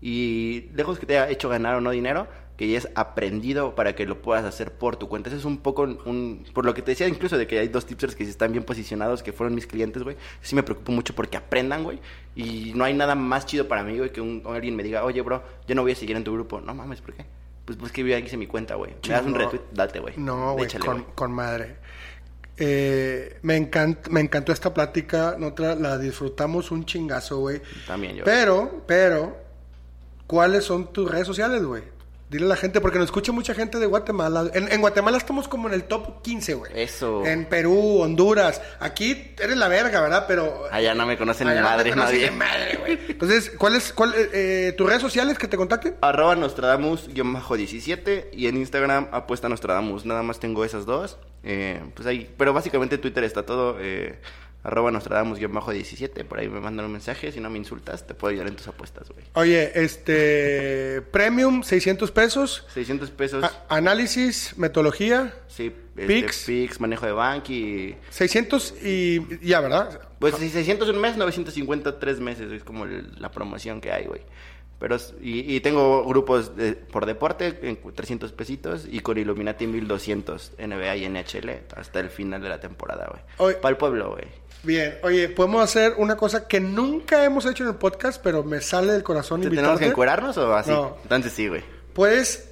Speaker 4: Y lejos que te haya hecho ganar o no dinero, que ya es aprendido para que lo puedas hacer por tu cuenta. Eso es un poco un... Por lo que te decía incluso de que hay dos tipsters que están bien posicionados, que fueron mis clientes, güey. Sí me preocupo mucho porque aprendan, güey. Y no hay nada más chido para mí, güey, que un, alguien me diga, oye, bro, yo no voy a seguir en tu grupo. No mames, ¿por qué? Pues, pues que yo ya hice mi cuenta, güey. Me das un retweet, date, güey.
Speaker 3: No, güey, con, con madre. Eh, me, encant, me encantó esta plática, nosotros la disfrutamos un chingazo, güey.
Speaker 4: También yo.
Speaker 3: Pero, pero, ¿cuáles son tus redes sociales, güey? Dile a la gente, porque nos escucha mucha gente de Guatemala. En, en Guatemala estamos como en el top 15, güey.
Speaker 4: Eso.
Speaker 3: En Perú, Honduras. Aquí eres la verga, ¿verdad? Pero...
Speaker 4: Allá no me conocen ni
Speaker 3: no
Speaker 4: madre,
Speaker 3: conoce
Speaker 4: nadie.
Speaker 3: madre, güey. Entonces, ¿cuál es, cuál, eh, eh, tus redes sociales que te contacten?
Speaker 4: Arroba Nostradamus-17 y en Instagram apuesta Nostradamus. Nada más tengo esas dos. Eh, pues ahí, pero básicamente Twitter está todo. Eh, arroba Nostradamus-17. Por ahí me mandan un mensaje. Si no me insultas, te puedo ayudar en tus apuestas, güey.
Speaker 3: Oye, este... Premium, 600 pesos.
Speaker 4: 600 pesos.
Speaker 3: A- análisis, metodología,
Speaker 4: sí, este,
Speaker 3: Pix.
Speaker 4: Pix, manejo de bank y.
Speaker 3: 600 y ya, ¿verdad?
Speaker 4: Pues si 600 un mes, 950 tres meses. Es como la promoción que hay, güey. Pero, y, y tengo grupos de- por deporte en 300 pesitos y con Illuminati 1200 NBA y NHL hasta el final de la temporada, güey. Para el pueblo, güey.
Speaker 3: Bien, oye, podemos hacer una cosa que nunca hemos hecho en el podcast, pero me sale del corazón
Speaker 4: ¿Te
Speaker 3: invitarte.
Speaker 4: ¿Tenemos que encuerarnos o así?
Speaker 3: No.
Speaker 4: Entonces sí, güey.
Speaker 3: Puedes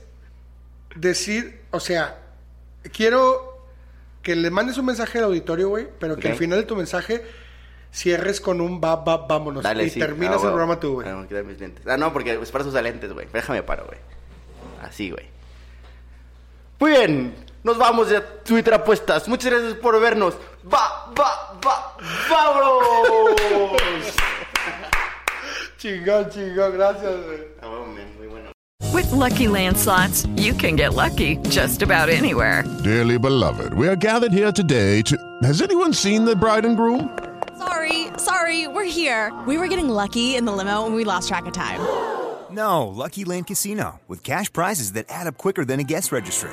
Speaker 3: decir, o sea, quiero que le mandes un mensaje al auditorio, güey, pero que al final de tu mensaje cierres con un va, va, vámonos.
Speaker 4: Dale,
Speaker 3: y
Speaker 4: sí.
Speaker 3: terminas
Speaker 4: Ah,
Speaker 3: el programa tú, güey.
Speaker 4: Ah, mis lentes. Ah, no, porque es para sus lentes, güey. Déjame paro, güey. Así, güey. Muy bien. Nos vamos de Twitter Apuestas. Muchas gracias por vernos. Va, va, va, vámonos.
Speaker 3: Chingón, chingón, gracias, güey.
Speaker 4: Man, muy bueno.
Speaker 5: With Lucky Land slots, you can get lucky just about anywhere.
Speaker 6: Dearly beloved, we are gathered here today to. Has anyone seen the bride and groom?
Speaker 7: Sorry, sorry, we're here. We were getting lucky in the limo and we lost track of time.
Speaker 8: No, Lucky Land Casino, with cash prizes that add up quicker than a guest registry.